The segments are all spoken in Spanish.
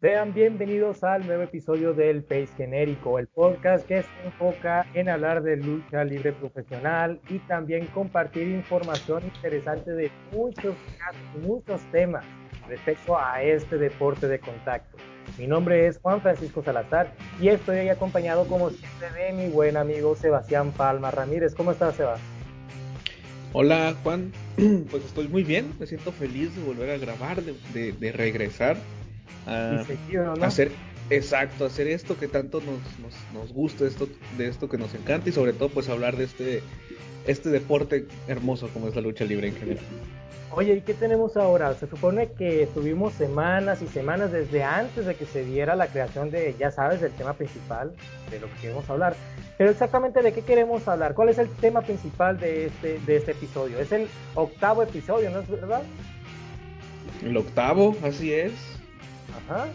Sean bienvenidos al nuevo episodio del Pace Genérico, el podcast que se enfoca en hablar de lucha libre profesional y también compartir información interesante de muchos muchos temas respecto a este deporte de contacto. Mi nombre es Juan Francisco Salazar y estoy acompañado como siempre de mi buen amigo Sebastián Palma Ramírez. ¿Cómo estás, Seba? Hola, Juan. Pues estoy muy bien, me siento feliz de volver a grabar, de, regresar a, hacer exacto, hacer esto que tanto nos, nos, gusta, esto, de esto que nos encanta y sobre todo pues hablar de este, este deporte hermoso como es la lucha libre en general. Oye, ¿y qué tenemos ahora? Se supone que tuvimos semanas y semanas desde antes de que se diera la creación de, ya sabes, del tema principal de lo que queremos hablar. Pero exactamente de qué queremos hablar, cuál es el tema principal de este, de este episodio. Es el octavo episodio, ¿no es verdad? El octavo, así es. Ajá.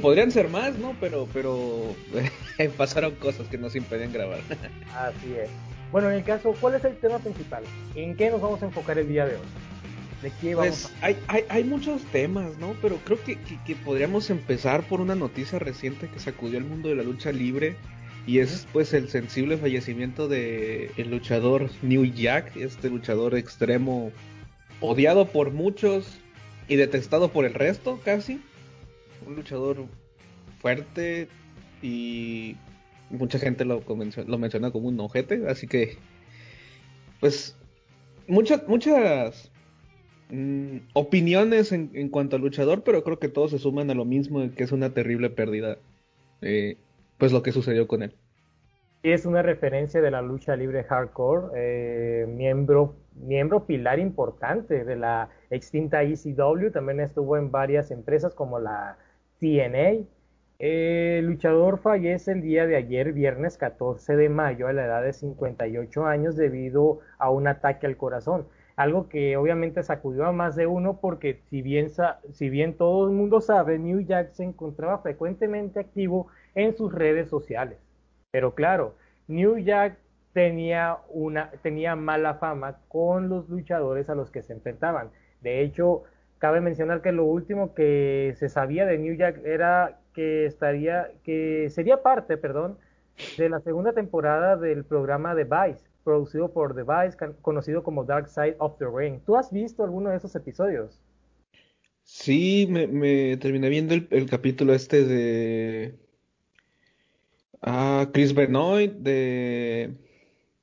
Podrían ser más, ¿no? Pero, pero pasaron cosas que nos impedían grabar. así es. Bueno, en el caso, ¿cuál es el tema principal? ¿En qué nos vamos a enfocar el día de hoy? ¿De qué vamos pues, hay, hay, hay, muchos temas, ¿no? Pero creo que, podríamos empezar por una noticia reciente que sacudió el mundo de la lucha libre. Y es pues el sensible fallecimiento de el luchador New Jack, este luchador extremo odiado por muchos y detestado por el resto casi. Un luchador fuerte y mucha gente lo, lo menciona como un ojete, así que, pues, muchas, muchas mm, opiniones en, cuanto al luchador, pero creo que todos se suman a lo mismo, que es una terrible pérdida, eh, pues lo que sucedió con él. Es una referencia de la lucha libre hardcore, eh, miembro, miembro pilar importante de la extinta ECW, también estuvo en varias empresas como la TNA, el luchador fallece el día de ayer, viernes 14 de mayo, a la edad de 58 años debido a un ataque al corazón. Algo que obviamente sacudió a más de uno porque si bien, si bien todo el mundo sabe, New Jack se encontraba frecuentemente activo en sus redes sociales. Pero claro, New Jack tenía, una, tenía mala fama con los luchadores a los que se enfrentaban. De hecho, cabe mencionar que lo último que se sabía de New Jack era que estaría, que sería parte, perdón, de la segunda temporada del programa The Vice, producido por The Vice, conocido como Dark Side of the Ring. ¿Tú has visto alguno de esos episodios? Sí, me, terminé viendo el, capítulo este de ah, Chris Benoit, de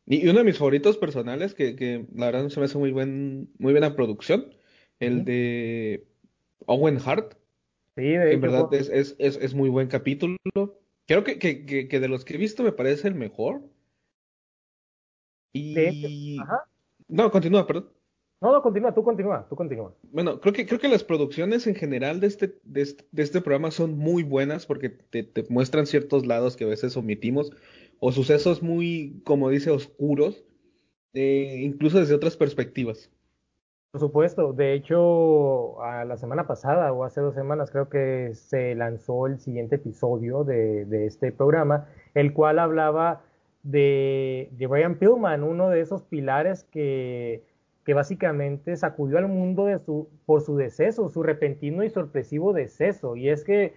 y uno de mis favoritos personales, que, la verdad se me hace muy buen, muy buena producción, el de Owen Hart. Sí, de En verdad es, es, es, es, muy buen capítulo. Creo que, que, que, de los que he visto me parece el mejor. Y... No, continúa, perdón. No, no, continúa, tú continúa, tú continúa. Bueno, creo que, creo que las producciones en general de este, de este, de este programa son muy buenas porque te, te, muestran ciertos lados que a veces omitimos o sucesos muy, como dice, oscuros, eh, incluso desde otras perspectivas. Por supuesto, de hecho, a la semana pasada o hace dos semanas creo que se lanzó el siguiente episodio de, este programa, el cual hablaba de, de, Brian Pillman, uno de esos pilares que, que básicamente sacudió al mundo de su, por su deceso, su repentino y sorpresivo deceso. Y es que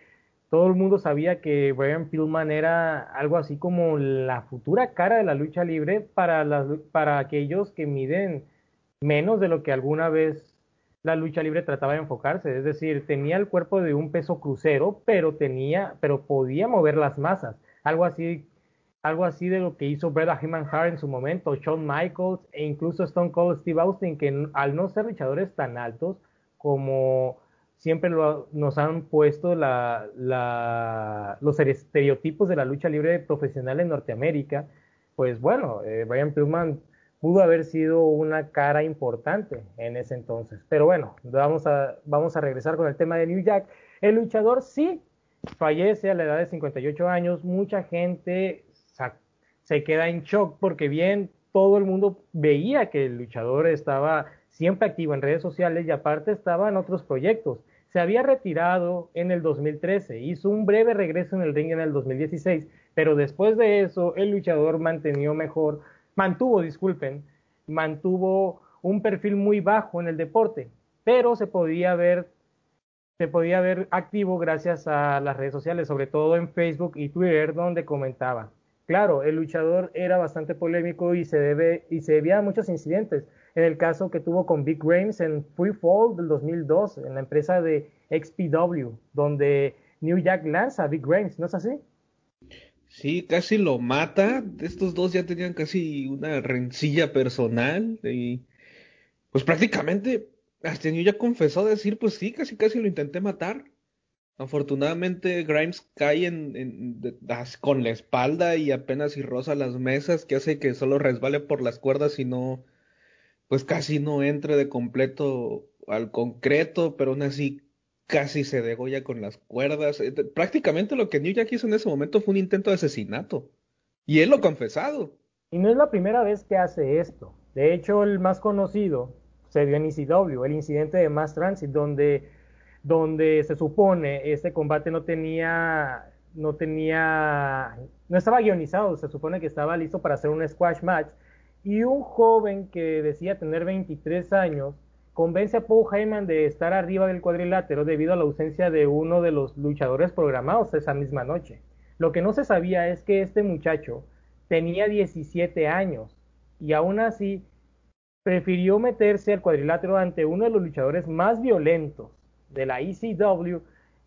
todo el mundo sabía que Brian Pillman era algo así como la futura cara de la lucha libre para, las, para aquellos que miden menos de lo que alguna vez la lucha libre trataba de enfocarse, es decir, tenía el cuerpo de un peso crucero, pero tenía, pero podía mover las masas, algo así, algo así de lo que hizo Bret Heyman Hart en su momento, Shawn Michaels e incluso Stone Cold Steve Austin, que al no ser luchadores tan altos como siempre nos han puesto la, los estereotipos de la lucha libre profesional en Norteamérica, pues bueno, eh, Brian Pillman pudo haber sido una cara importante en ese entonces. Pero bueno, vamos a, vamos a regresar con el tema de New Jack. El luchador sí fallece a la edad de 58 años. Mucha gente se queda en shock porque bien todo el mundo veía que el luchador estaba siempre activo en redes sociales y aparte estaba en otros proyectos. Se había retirado en el 2013, hizo un breve regreso en el ring en el 2016, pero después de eso el luchador mantenió mejor, mantuvo, disculpen, mantuvo un perfil muy bajo en el deporte, pero se podía ver se podía ver activo gracias a las redes sociales, sobre todo en Facebook y Twitter, donde comentaba. Claro, el luchador era bastante polémico y se debe y se debía a muchos incidentes. En el caso que tuvo con Big Games en Free Fall del 2002, en la empresa de XPW, donde New Jack lanza a Big Games, ¿no es así? Sí, casi lo mata. Estos dos ya tenían casi una rencilla personal y pues prácticamente New Jack confesó decir, pues sí, casi casi lo intenté matar. Afortunadamente Grimes cae en, con la espalda y apenas y roza las mesas, que hace que solo resbale por las cuerdas y no, pues casi no entre de completo al concreto, pero aún así casi se degolla con las cuerdas. Eh, prácticamente lo que New Jack hizo en ese momento fue un intento de asesinato. Y él lo ha confesado. Y no es la primera vez que hace esto. De hecho, el más conocido se dio en ECW, el incidente de Mass Transit, donde, donde se supone este combate no tenía, no tenía, no estaba guionizado, se supone que estaba listo para hacer un squash match. Y un joven que decía tener 23 años convence a Paul Heyman de estar arriba del cuadrilátero debido a la ausencia de uno de los luchadores programados esa misma noche. Lo que no se sabía es que este muchacho tenía 17 años y aún así prefirió meterse al cuadrilátero ante uno de los luchadores más violentos de la ECW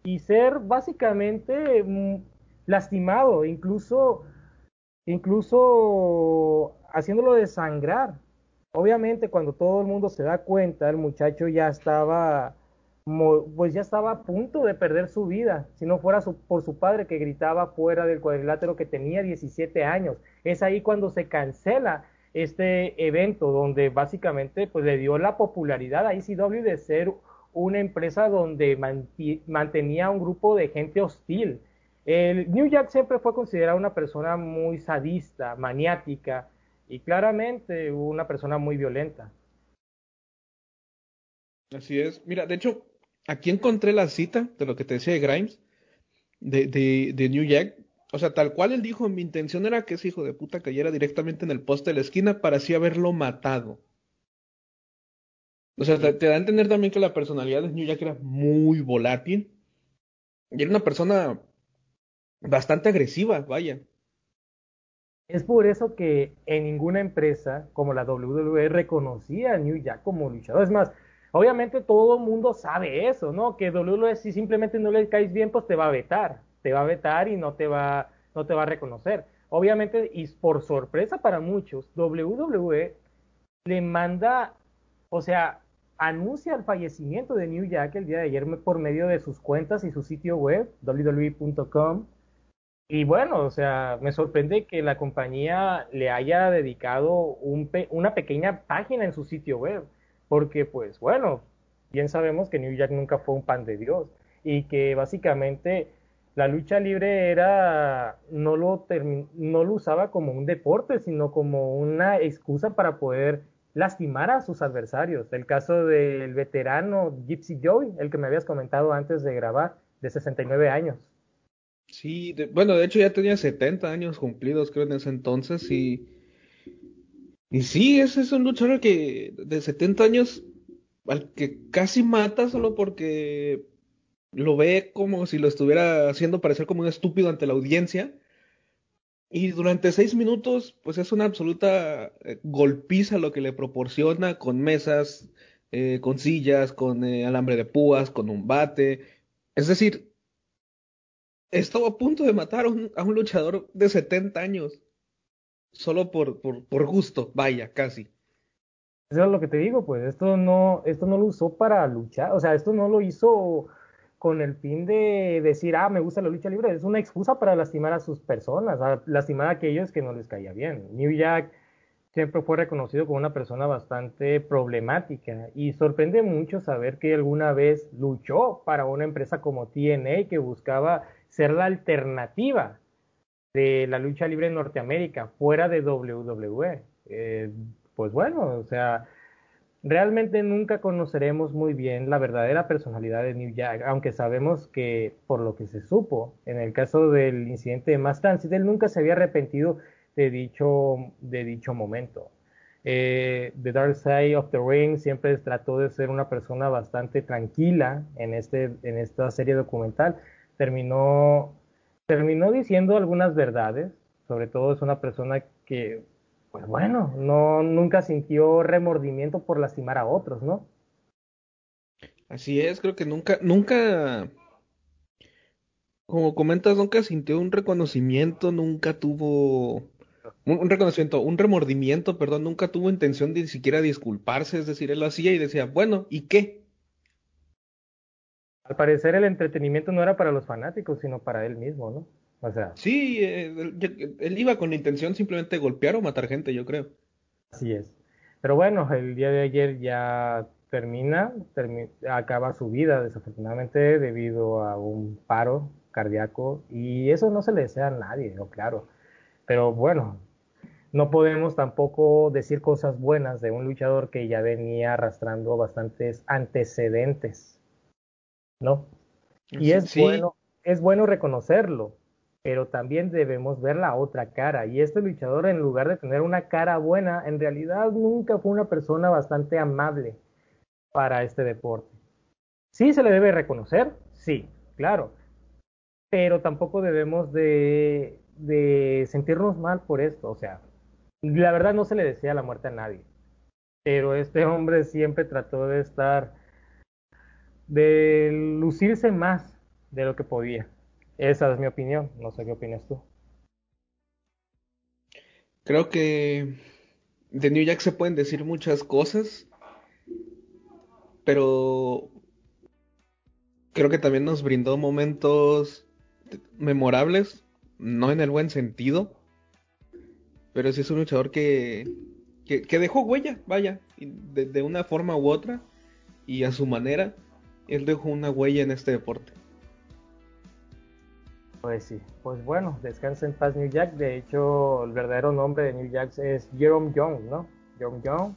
y ser básicamente mm, lastimado, incluso, incluso haciéndolo desangrar. Obviamente cuando todo el mundo se da cuenta, el muchacho ya estaba, pues ya estaba a punto de perder su vida, si no fuera por su padre que gritaba fuera del cuadrilátero que tenía 17 años. Es ahí cuando se cancela este evento donde básicamente pues le dio la popularidad a ECW de ser una empresa donde mantenía un grupo de gente hostil. El New Jack siempre fue considerado una persona muy sadista, maniática y claramente una persona muy violenta. Así es. Mira, de hecho, aquí encontré la cita de lo que te decía de Grimes, de New Jack, o sea, tal cual él dijo, mi intención era que ese hijo de puta cayera directamente en el poste de la esquina para así haberlo matado. O sea, te, da a entender también que la personalidad de New Jack era muy volátil. Y era una persona bastante agresiva, vaya. Es por eso que en ninguna empresa como la WWE reconocía a New Jack como luchador. Es más, obviamente todo el mundo sabe eso, ¿no? Que WWE si simplemente no le caes bien, pues te va a vetar te va a vetar y no te va, no te va a reconocer. Obviamente, y por sorpresa para muchos, WWE le manda, o sea, anuncia el fallecimiento de New Jack el día de ayer por medio de sus cuentas y su sitio web, www.com. Y bueno, o sea, me sorprende que la compañía le haya dedicado una pequeña página en su sitio web, porque pues bueno, bien sabemos que New Jack nunca fue un pan de Dios y que básicamente la lucha libre era, no lo, no lo usaba como un deporte, sino como una excusa para poder lastimar a sus adversarios. El caso del veterano Gypsy Joey, el que me habías comentado antes de grabar, de 69 años. Sí, bueno, de hecho ya tenía 70 años cumplidos, creo, en ese entonces, y, y sí, ese es un luchador que de 70 años, al que casi mata solo porque lo ve como si lo estuviera haciendo parecer como un estúpido ante la audiencia. Y durante seis minutos, pues es una absoluta eh, golpiza lo que le proporciona con mesas, eh, con sillas, con eh, alambre de púas, con un bate. Es decir, estaba a punto de matar a un, a un luchador de 70 años. Solo por, por, por gusto, vaya, casi. Eso es lo que te digo, pues esto no, esto no lo usó para luchar, o sea, esto no lo hizo con el fin de decir, ah, me gusta la lucha libre, es una excusa para lastimar a sus personas, lastimar a aquellos que no les caía bien. New Jack siempre fue reconocido como una persona bastante problemática y sorprende mucho saber que alguna vez luchó para una empresa como TNA que buscaba ser la alternativa de la lucha libre en Norteamérica, fuera de WWE. Eh, pues bueno, o sea, realmente nunca conoceremos muy bien la verdadera personalidad de New Jack, aunque sabemos que por lo que se supo, en el caso del incidente de Mass él nunca se había arrepentido de dicho, de dicho momento. Eh, The Dark Side of the Ring siempre trató de ser una persona bastante tranquila en, este, en esta serie documental. Terminó, terminó diciendo algunas verdades, sobre todo es una persona que pues bueno, no, nunca sintió remordimiento por lastimar a otros, ¿no? Así es, creo que nunca, nunca, como comentas, nunca sintió un reconocimiento, nunca tuvo un, reconocimiento, un remordimiento, perdón, nunca tuvo intención de ni siquiera disculparse, es decir, él lo hacía y decía, bueno, ¿y qué? Al parecer el entretenimiento no era para los fanáticos, sino para él mismo, ¿no? Sí, eh, él, iba con la intención simplemente de golpear o matar gente, yo creo. Así es. Pero bueno, el día de ayer ya termina, acaba su vida desafortunadamente debido a un paro cardíaco y eso no se le desea a nadie, no claro. Pero bueno, no podemos tampoco decir cosas buenas de un luchador que ya venía arrastrando bastantes antecedentes, ¿no? Y es bueno, es bueno reconocerlo, pero también debemos ver la otra cara. Y este luchador, en lugar de tener una cara buena, en realidad nunca fue una persona bastante amable para este deporte. Sí se le debe reconocer, sí, claro, pero tampoco debemos de, de sentirnos mal por esto. O sea, la verdad no se le desea la muerte a nadie, pero este hombre siempre trató de estar, de lucirse más de lo que podía. Esa es mi opinión, no sé qué opinas tú. Creo que de New Jack se pueden decir muchas cosas, pero creo que también nos brindó momentos memorables, no en el buen sentido, pero sí es un luchador que, que, dejó huella, vaya, de, de una forma u otra y a su manera, él dejó una huella en este deporte. Pues sí, pues bueno, descansa en paz New Jack. De hecho, el verdadero nombre de New Jack es Jerome Young, ¿no? Jerome Young.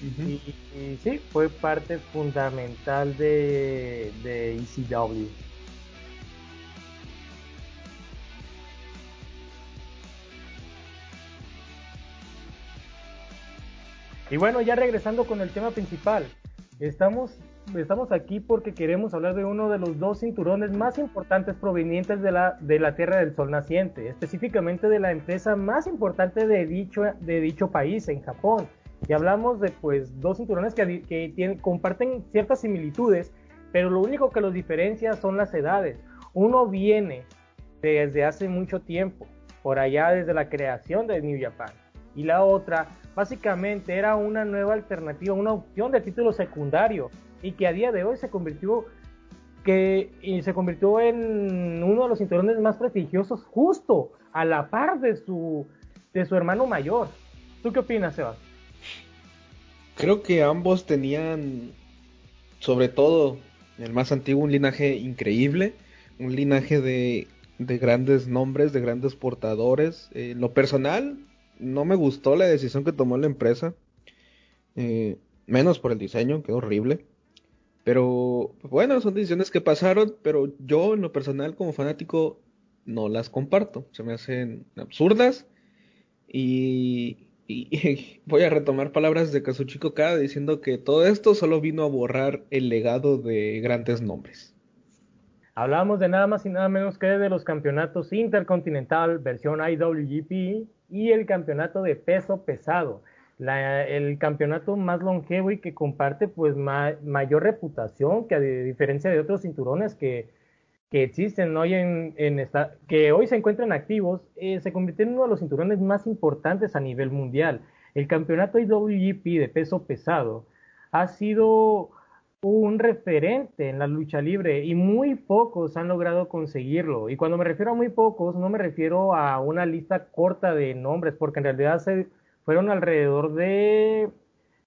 y, sí, fue parte fundamental de, de ECW. Y bueno, ya regresando con el tema principal, estamos estamos aquí porque queremos hablar de uno de los dos cinturones más importantes provenientes de la, de la Tierra del Sol naciente, específicamente de la empresa más importante de dicho, de dicho país, en Japón. Y hablamos de pues dos cinturones que, que tienen, comparten ciertas similitudes, pero lo único que los diferencia son las edades. Uno viene desde hace mucho tiempo, por allá desde la creación de New Japan, y la otra básicamente era una nueva alternativa, una opción de título secundario y que a día de hoy se convirtió que se convirtió en uno de los cinturones más prestigiosos justo a la par de su de su hermano mayor. ¿Tú qué opinas, Sebas? Creo que ambos tenían sobre todo el más antiguo un linaje increíble, un linaje de, de grandes nombres, de grandes portadores. eh, lo personal, no me gustó la decisión que tomó la empresa, eh, menos por el diseño, quedó horrible. Pero bueno, son decisiones que pasaron, pero yo en lo personal como fanático no las comparto. Se me hacen absurdas y, voy a retomar palabras de Kazuchiko Kada diciendo que todo esto solo vino a borrar el legado de grandes nombres. Hablamos de nada más y nada menos que de los campeonatos Intercontinental versión IWGP y el campeonato de peso pesado el campeonato más longevo y que comparte pues mayor reputación que a diferencia de otros cinturones que, que existen hoy en, en esta, que hoy se encuentran activos, eh, se convirtió en uno de los cinturones más importantes a nivel mundial. El campeonato IWGP de peso pesado ha sido un referente en la lucha libre y muy pocos han logrado conseguirlo. Y cuando me refiero a muy pocos, no me refiero a una lista corta de nombres, porque en realidad se, fueron alrededor de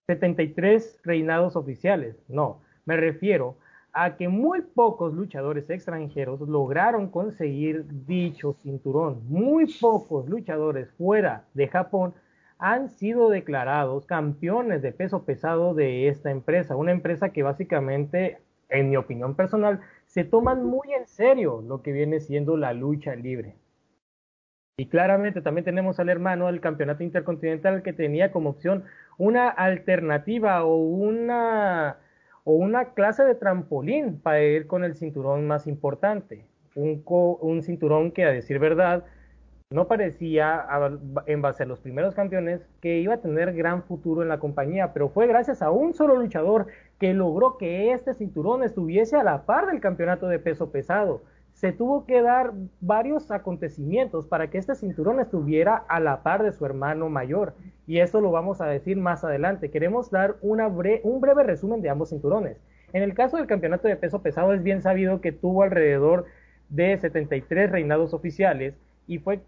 73 reinados oficiales. No, me refiero a que muy pocos luchadores extranjeros lograron conseguir dicho cinturón. Muy pocos luchadores fuera de Japón han sido declarados campeones de peso pesado de esta empresa, una empresa que básicamente, en mi opinión personal, se toman muy en serio lo que viene siendo la lucha libre. Y claramente también tenemos al hermano del campeonato intercontinental que tenía como opción una alternativa o una, o una clase de trampolín para ir con el cinturón más importante. Un, un cinturón que, a decir verdad, no parecía, en base a los primeros campeones, que iba a tener gran futuro en la compañía, pero fue gracias a un solo luchador que logró que este cinturón estuviese a la par del campeonato de peso pesado. Se tuvo que dar varios acontecimientos para que este cinturón estuviera a la par de su hermano mayor, y eso lo vamos a decir más adelante. Queremos dar una un breve resumen de ambos cinturones. En el caso del campeonato de peso pesado es bien sabido que tuvo alrededor de 73 reinados oficiales y fue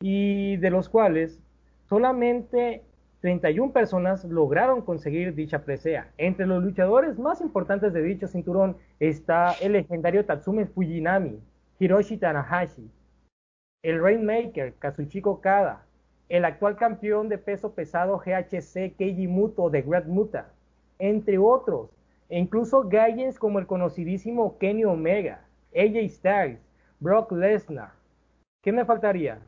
y de los cuales solamente 31 personas lograron conseguir dicha presea. Entre los luchadores más importantes de dicho cinturón está el legendario Tatsume Fujinami, Hiroshi Tanahashi, el Rainmaker Kazuchiko Kada, el actual campeón de peso pesado GHC Keiji Muto de Great Muta, entre otros, e incluso galles como el conocidísimo Kenny Omega, AJ Styles, Brock Lesnar. ¿Qué me faltaría?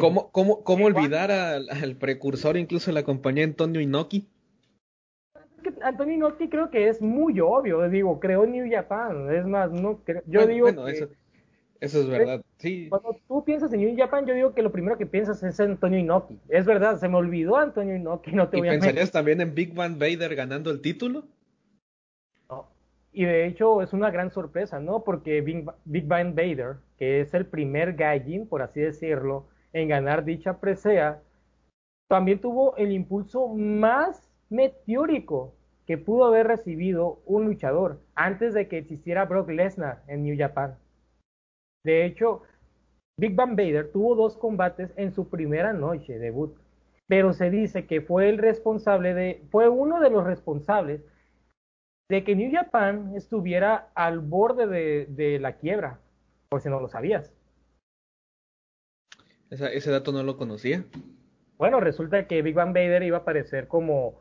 ¿Cómo, cómo, cómo olvidar al, precursor incluso de la compañía Antonio Inoki? Antonio Inoki creo que es muy obvio, digo, creó New Japan, es más, no yo digo bueno, eso, eso, es verdad, sí. Cuando tú piensas en New Japan, yo digo que lo primero que piensas es Antonio Inoki, es verdad, se me olvidó Antonio Inoki, no te ¿Y pensarías también en Big Van Vader ganando el título? Y de hecho es una gran sorpresa, ¿no? Porque Big, Bang Vader, que es el primer Gaijin, por así decirlo, en ganar dicha presea, también tuvo el impulso más meteórico que pudo haber recibido un luchador antes de que existiera Brock Lesnar en New Japan. De hecho, Big Bang Vader tuvo dos combates en su primera noche de debut, pero se dice que fue el responsable de, fue uno de los responsables de que New Japan estuviera al borde de, la quiebra, por si no lo sabías. ese dato no lo conocía. Bueno, resulta que Big Bang Vader iba a aparecer como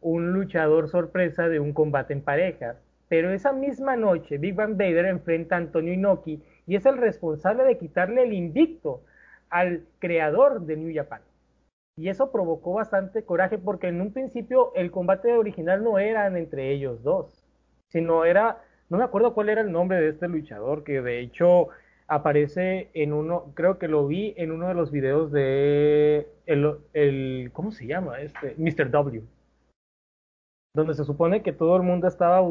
un luchador sorpresa de un combate en parejas. Pero esa misma noche, Big Bang Vader enfrenta a Antonio Inoki y es el responsable de quitarle el invicto al creador de New Japan. Y eso provocó bastante coraje porque en un principio el combate original no eran entre ellos dos, sino era, no me acuerdo cuál era el nombre de este luchador, que de hecho aparece en uno, creo que lo vi en uno de los videos de el, el ¿cómo se llama? Este, Mr. W. Donde se supone que todo el mundo estaba,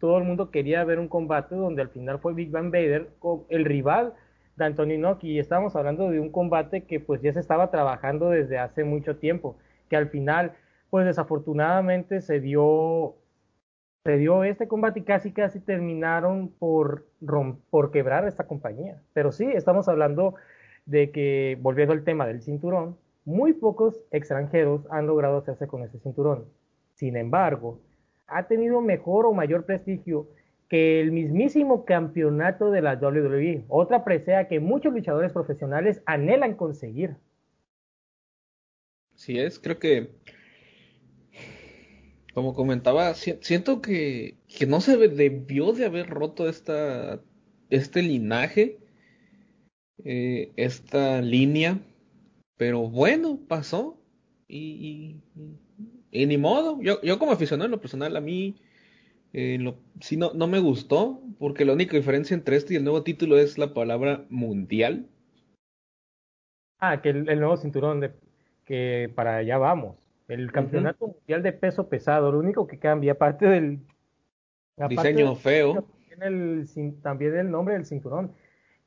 todo el mundo quería ver un combate donde al final fue Big Bang Vader, con el rival de Antonio Inoki y estábamos hablando de un combate que pues ya se estaba trabajando desde hace mucho tiempo, que al final pues desafortunadamente se dio se dio este combate y casi casi terminaron por por quebrar esta compañía. Pero sí, estamos hablando de que volviendo al tema del cinturón, muy pocos extranjeros han logrado hacerse con ese cinturón. Sin embargo, ha tenido mejor o mayor prestigio que el mismísimo campeonato de la WWE, otra presea que muchos luchadores profesionales anhelan conseguir. Sí es, creo que, como comentaba, siento que, que no se debió de haber roto esta, este linaje, eh, esta línea, pero bueno, pasó y, y, ni modo. Yo, yo como aficionado en lo personal, a mí eh, lo, sí, no, no me gustó, porque la única diferencia entre este y el nuevo título es la palabra mundial. Ah, que el, nuevo cinturón de que para allá vamos. El campeonato mundial de peso pesado, lo único que cambia, aparte del diseño feo, también el nombre del cinturón.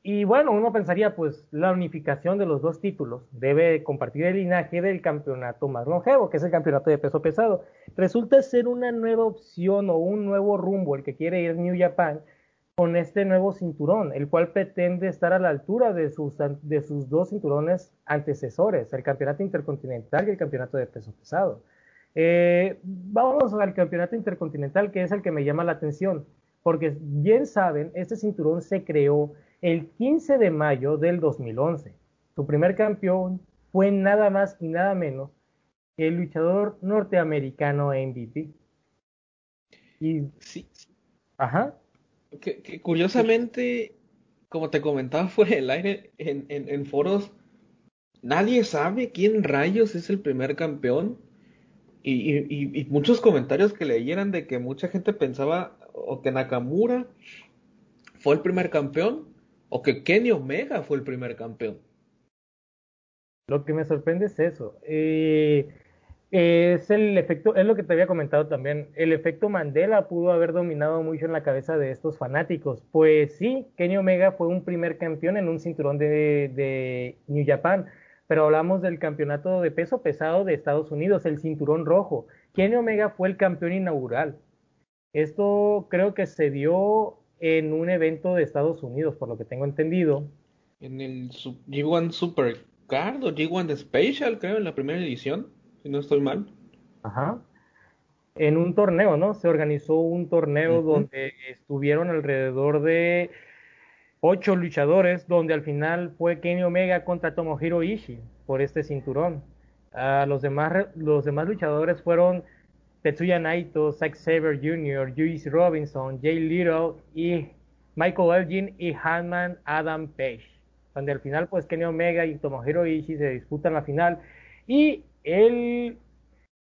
Y bueno, uno pensaría, pues la unificación de los dos títulos debe compartir el linaje del campeonato más longevo, que es el campeonato de peso pesado. Resulta ser una nueva opción o un nuevo rumbo el que quiere ir New Japan con este nuevo cinturón, el cual pretende estar a la altura de sus, de sus dos cinturones antecesores, el campeonato intercontinental y el campeonato de peso pesado. Eh, vamos al campeonato intercontinental, que es el que me llama la atención, porque bien saben, este cinturón se creó el 15 de mayo del 2011. Su primer campeón fue nada más y nada menos que el luchador norteamericano MVP. Y sí. Ajá. Que, curiosamente, como te comentaba fuera del aire, en, en, foros, nadie sabe quién rayos es el primer campeón. Y, y, y, muchos comentarios que leyeran de que mucha gente pensaba o que Nakamura fue el primer campeón o que Kenny Omega fue el primer campeón. Lo que me sorprende es eso. Eh, es el efecto, es lo que te había comentado también. El efecto Mandela pudo haber dominado mucho en la cabeza de estos fanáticos. Pues sí, Kenny Omega fue un primer campeón en un cinturón de, de New Japan, pero hablamos del campeonato de peso pesado de Estados Unidos, el cinturón rojo. Kenny Omega fue el campeón inaugural. Esto creo que se dio en un evento de Estados Unidos, por lo que tengo entendido. En el G1 Supercard o G1 Special, creo, en la primera edición si no estoy mal. Ajá. En un torneo, ¿no? Se organizó un torneo donde estuvieron alrededor de ocho luchadores, donde al final fue Kenny Omega contra Tomohiro Ishii por este cinturón. Uh, los, demás, los demás luchadores fueron Tetsuya Naito, Zack Saber Jr., Juice Robinson, Jay Little y Michael Elgin y Hanman Adam Page. Donde al final, pues Kenny Omega y Tomohiro Ishii se disputan la final. Y él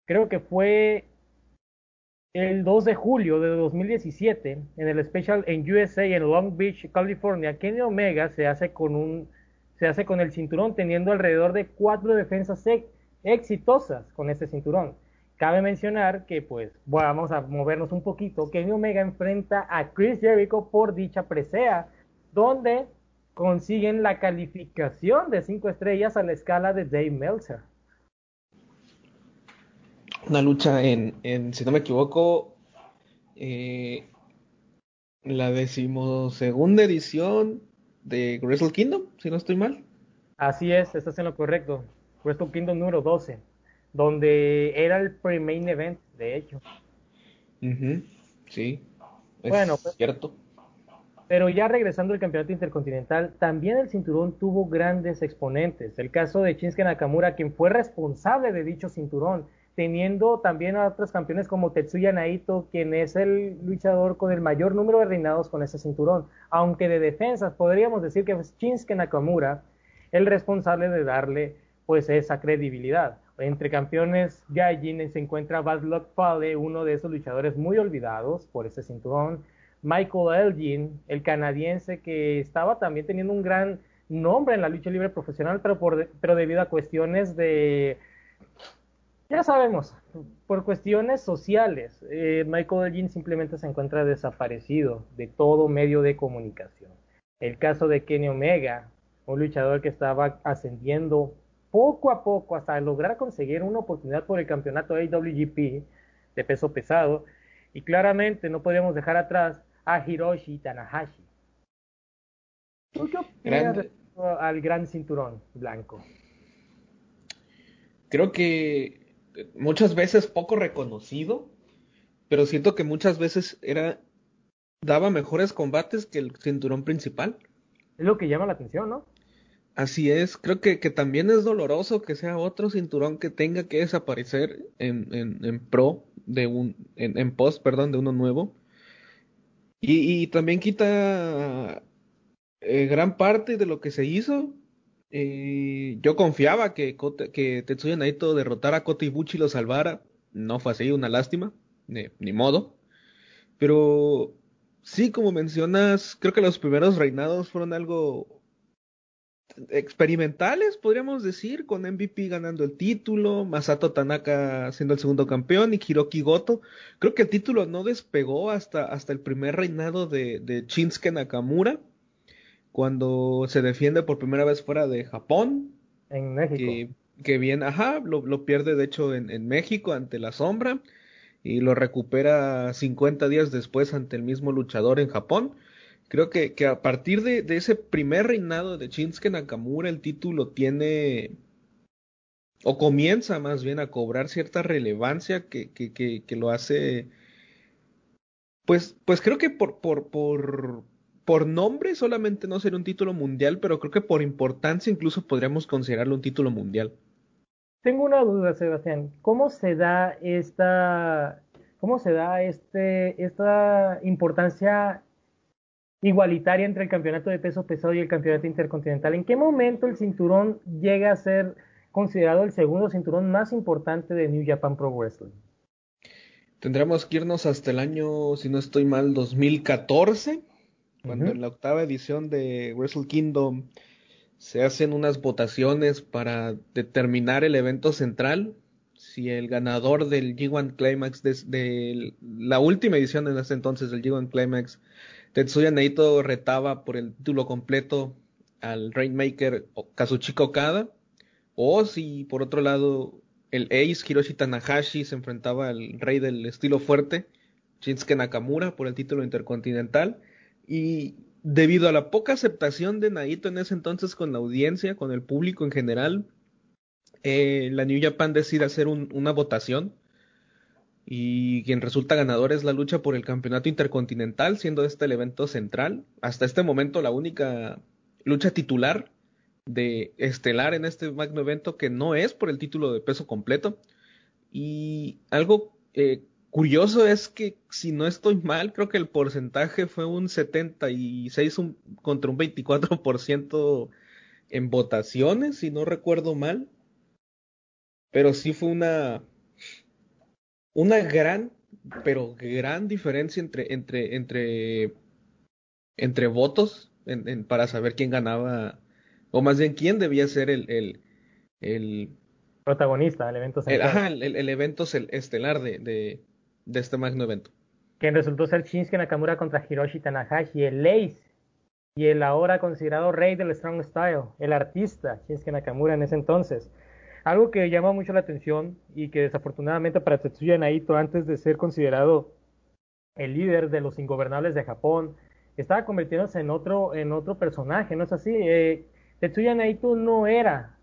creo que fue el 2 de julio de 2017 en el special en USA en Long Beach, California, Kenny Omega se hace con un se hace con el cinturón teniendo alrededor de cuatro defensas exitosas con este cinturón. Cabe mencionar que pues vamos a movernos un poquito. Kenny Omega enfrenta a Chris Jericho por dicha presea, donde consiguen la calificación de cinco estrellas a la escala de Dave Meltzer una lucha en, en si no me equivoco, eh, la decimosegunda edición de Wrestle Kingdom, si no estoy mal. Así es, estás en lo correcto. Wrestle Kingdom número 12, donde era el pre-main event, de hecho. Sí, es bueno, pues, cierto. Pero ya regresando al campeonato intercontinental, también el cinturón tuvo grandes exponentes. El caso de Shinsuke Nakamura, quien fue responsable de dicho cinturón, teniendo también a otros campeones como Tetsuya Naito, quien es el luchador con el mayor número de reinados con ese cinturón. Aunque de defensas podríamos decir que es Shinsuke Nakamura el responsable de darle pues esa credibilidad. Entre campeones Gaijin se encuentra Bad Luck Fale, uno de esos luchadores muy olvidados por ese cinturón. Michael Elgin, el canadiense que estaba también teniendo un gran nombre en la lucha libre profesional, pero, por, debido a cuestiones de ya sabemos, por cuestiones sociales, eh, Michael Elgin simplemente se encuentra desaparecido de todo medio de comunicación. El caso de Kenny Omega, un luchador que estaba ascendiendo poco a poco hasta lograr conseguir una oportunidad por el campeonato AWGP de peso pesado, y claramente no podíamos dejar atrás a Hiroshi Tanahashi. ¿Tú qué opinas al gran cinturón blanco? Creo que muchas veces poco reconocido, pero siento que muchas veces era daba mejores combates que el cinturón principal. Es lo que llama la atención, ¿no? Así es, creo que, que también es doloroso que sea otro cinturón que tenga que desaparecer en, en, en pro de un, en, en, post, perdón, de uno nuevo. Y, y también quita eh, gran parte de lo que se hizo eh, yo confiaba que, que Tetsuya Naito derrotara a Kota Ibuchi y lo salvara. No fue así, una lástima. ni modo. Pero sí, como mencionas, creo que los primeros reinados fueron algo experimentales, podríamos decir, con MVP ganando el título, Masato Tanaka siendo el segundo campeón y Hiroki Goto. Creo que el título no despegó hasta, hasta el primer reinado de, de Shinsuke Nakamura cuando se defiende por primera vez fuera de Japón. En México. Que, bien, ajá, lo, pierde de hecho en, México ante la sombra y lo recupera 50 días después ante el mismo luchador en Japón. Creo que, que a partir de, ese primer reinado de Shinsuke Nakamura el título tiene o comienza más bien a cobrar cierta relevancia que, que, que, que lo hace pues, pues creo que por, por, por, por nombre solamente no sería un título mundial, pero creo que por importancia incluso podríamos considerarlo un título mundial. Tengo una duda, Sebastián. ¿Cómo se da esta, cómo se da este, esta importancia igualitaria entre el campeonato de peso pesado y el campeonato intercontinental? ¿En qué momento el cinturón llega a ser considerado el segundo cinturón más importante de New Japan Pro Wrestling? Tendremos que irnos hasta el año, si no estoy mal, 2014, cuando en la octava edición de Wrestle Kingdom se hacen unas votaciones para determinar el evento central. Si el ganador del G1 Climax, de, la última edición en ese entonces del G1 Climax, Tetsuya Naito retaba por el título completo al Rainmaker Kazuchika Okada, o si por otro lado el Ace Hiroshi Tanahashi se enfrentaba al rey del estilo fuerte, Shinsuke Nakamura, por el título intercontinental, y debido a la poca aceptación de Naito en ese entonces con la audiencia, con el público en general, eh, la New Japan decide hacer una votación y quien resulta ganador es la lucha por el campeonato intercontinental, siendo este el evento central. Hasta este momento la única lucha titular de estelar en este magno evento que no es por el título de peso completo. Y algo eh, Curioso es que, si no estoy mal, creo que el porcentaje fue un 76 contra un 24% en votaciones, si no recuerdo mal. Pero sí fue una, una gran, pero gran diferencia entre, entre, entre, entre votos para saber quién ganaba, o más bien quién debía ser el, el, el protagonista del evento el, ajá, el, evento estelar de, de este magno evento. Quien resultó ser Shinsuke Nakamura contra Hiroshi Tanahashi, el Ace y el ahora considerado rey del Strong Style, el artista Shinsuke Nakamura en ese entonces. Algo que llama mucho la atención y que desafortunadamente para Tetsuya Naito, antes de ser considerado el líder de los ingobernables de Japón, estaba convirtiéndose en otro, en otro personaje, ¿no es así? Eh, Tetsuya Naito no era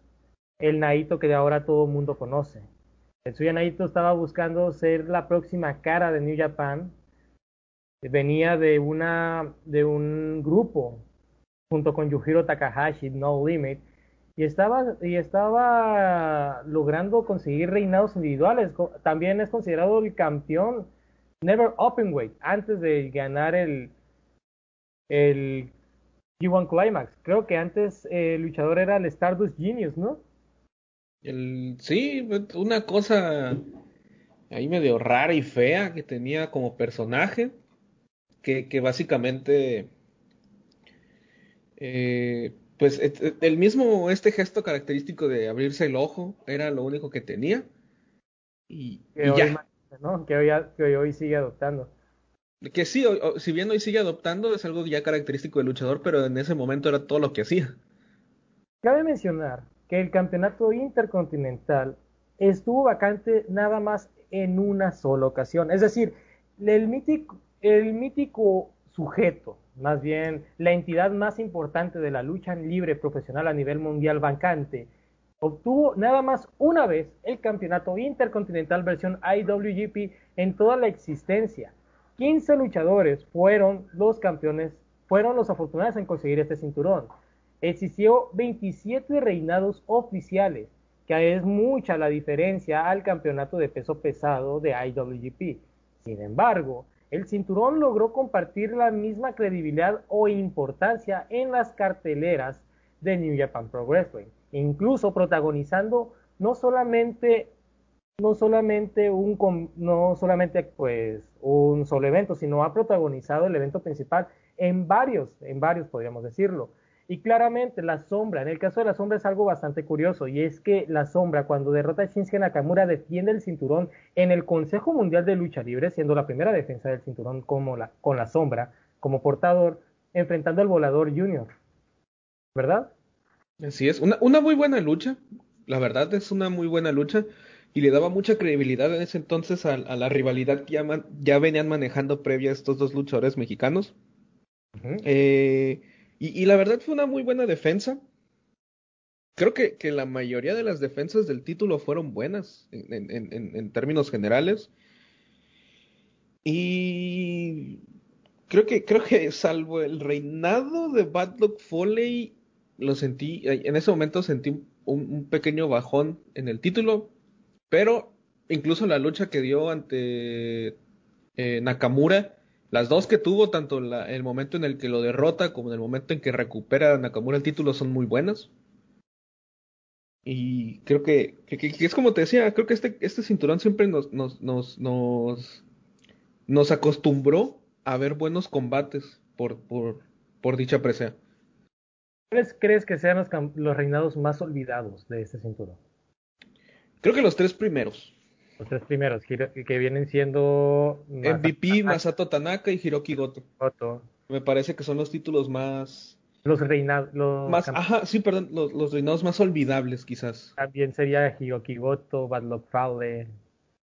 el Naito que ahora todo el mundo conoce. Tetsuya Naito estaba buscando ser la próxima cara de New Japan. Venía de una de un grupo junto con Yujiro Takahashi, No Limit, y estaba y estaba logrando conseguir reinados individuales. También es considerado el campeón Never Openweight antes de ganar el el G1 Climax. Creo que antes el luchador era el Stardust Genius, ¿no? El, sí, una cosa ahí medio rara y fea que tenía como personaje, que, que básicamente, eh, pues el mismo, este gesto característico de abrirse el ojo era lo único que tenía. Y, ya. Que, hoy, que hoy sigue adoptando. Que sí, si bien hoy sigue adoptando, es algo ya característico del luchador, pero en ese momento era todo lo que hacía. Cabe mencionar que el campeonato intercontinental estuvo vacante nada más en una sola ocasión. Es decir, el mítico, el mítico sujeto, más bien la entidad más importante de la lucha libre profesional a nivel mundial vacante, obtuvo nada más una vez el campeonato intercontinental versión IWGP en toda la existencia. 15 luchadores fueron los campeones, fueron los afortunados en conseguir este cinturón existió 27 reinados oficiales, que es mucha la diferencia al campeonato de peso pesado de IWGP. Sin embargo, el cinturón logró compartir la misma credibilidad o importancia en las carteleras de New Japan Pro Wrestling, incluso protagonizando no solamente no solamente un no solamente pues un solo evento, sino ha protagonizado el evento principal en varios, en varios podríamos decirlo. Y claramente la sombra, en el caso de la sombra es algo bastante curioso, y es que la sombra cuando derrota a Shinsuke Nakamura defiende el cinturón en el Consejo Mundial de Lucha Libre, siendo la primera defensa del cinturón como la, con la sombra, como portador, enfrentando al volador Junior. ¿Verdad? Así es, una, una muy buena lucha, la verdad es una muy buena lucha y le daba mucha credibilidad en ese entonces a, la rivalidad que ya, ya, venían manejando previa estos dos luchadores mexicanos. eh, y, la verdad fue una muy buena defensa. Creo que, la mayoría de las defensas del título fueron buenas en, términos generales. Y creo que, creo que salvo el reinado de Bad Luck Foley, lo sentí, en ese momento sentí un, pequeño bajón en el título, pero incluso la lucha que dio ante eh, Nakamura, las dos que tuvo, tanto el momento en el que lo derrota como en el momento en que recupera Nakamura el título, son muy buenas. Y creo que, es como te decía, creo que este, este cinturón siempre nos, nos, nos, nos, nos acostumbró a ver buenos combates por, por, por dicha presea. ¿Cuáles crees que sean los, reinados más olvidados de este cinturón? Creo que los tres primeros. Los tres primeros, que, vienen siendo... MVP, Masato Tanaka y Hiroki Goto. Goto. Me parece que son los títulos más... Los reinados... más, ajá, sí, perdón, los, reinados más olvidables quizás. También sería Hiroki Goto, Bad Luck Fowler.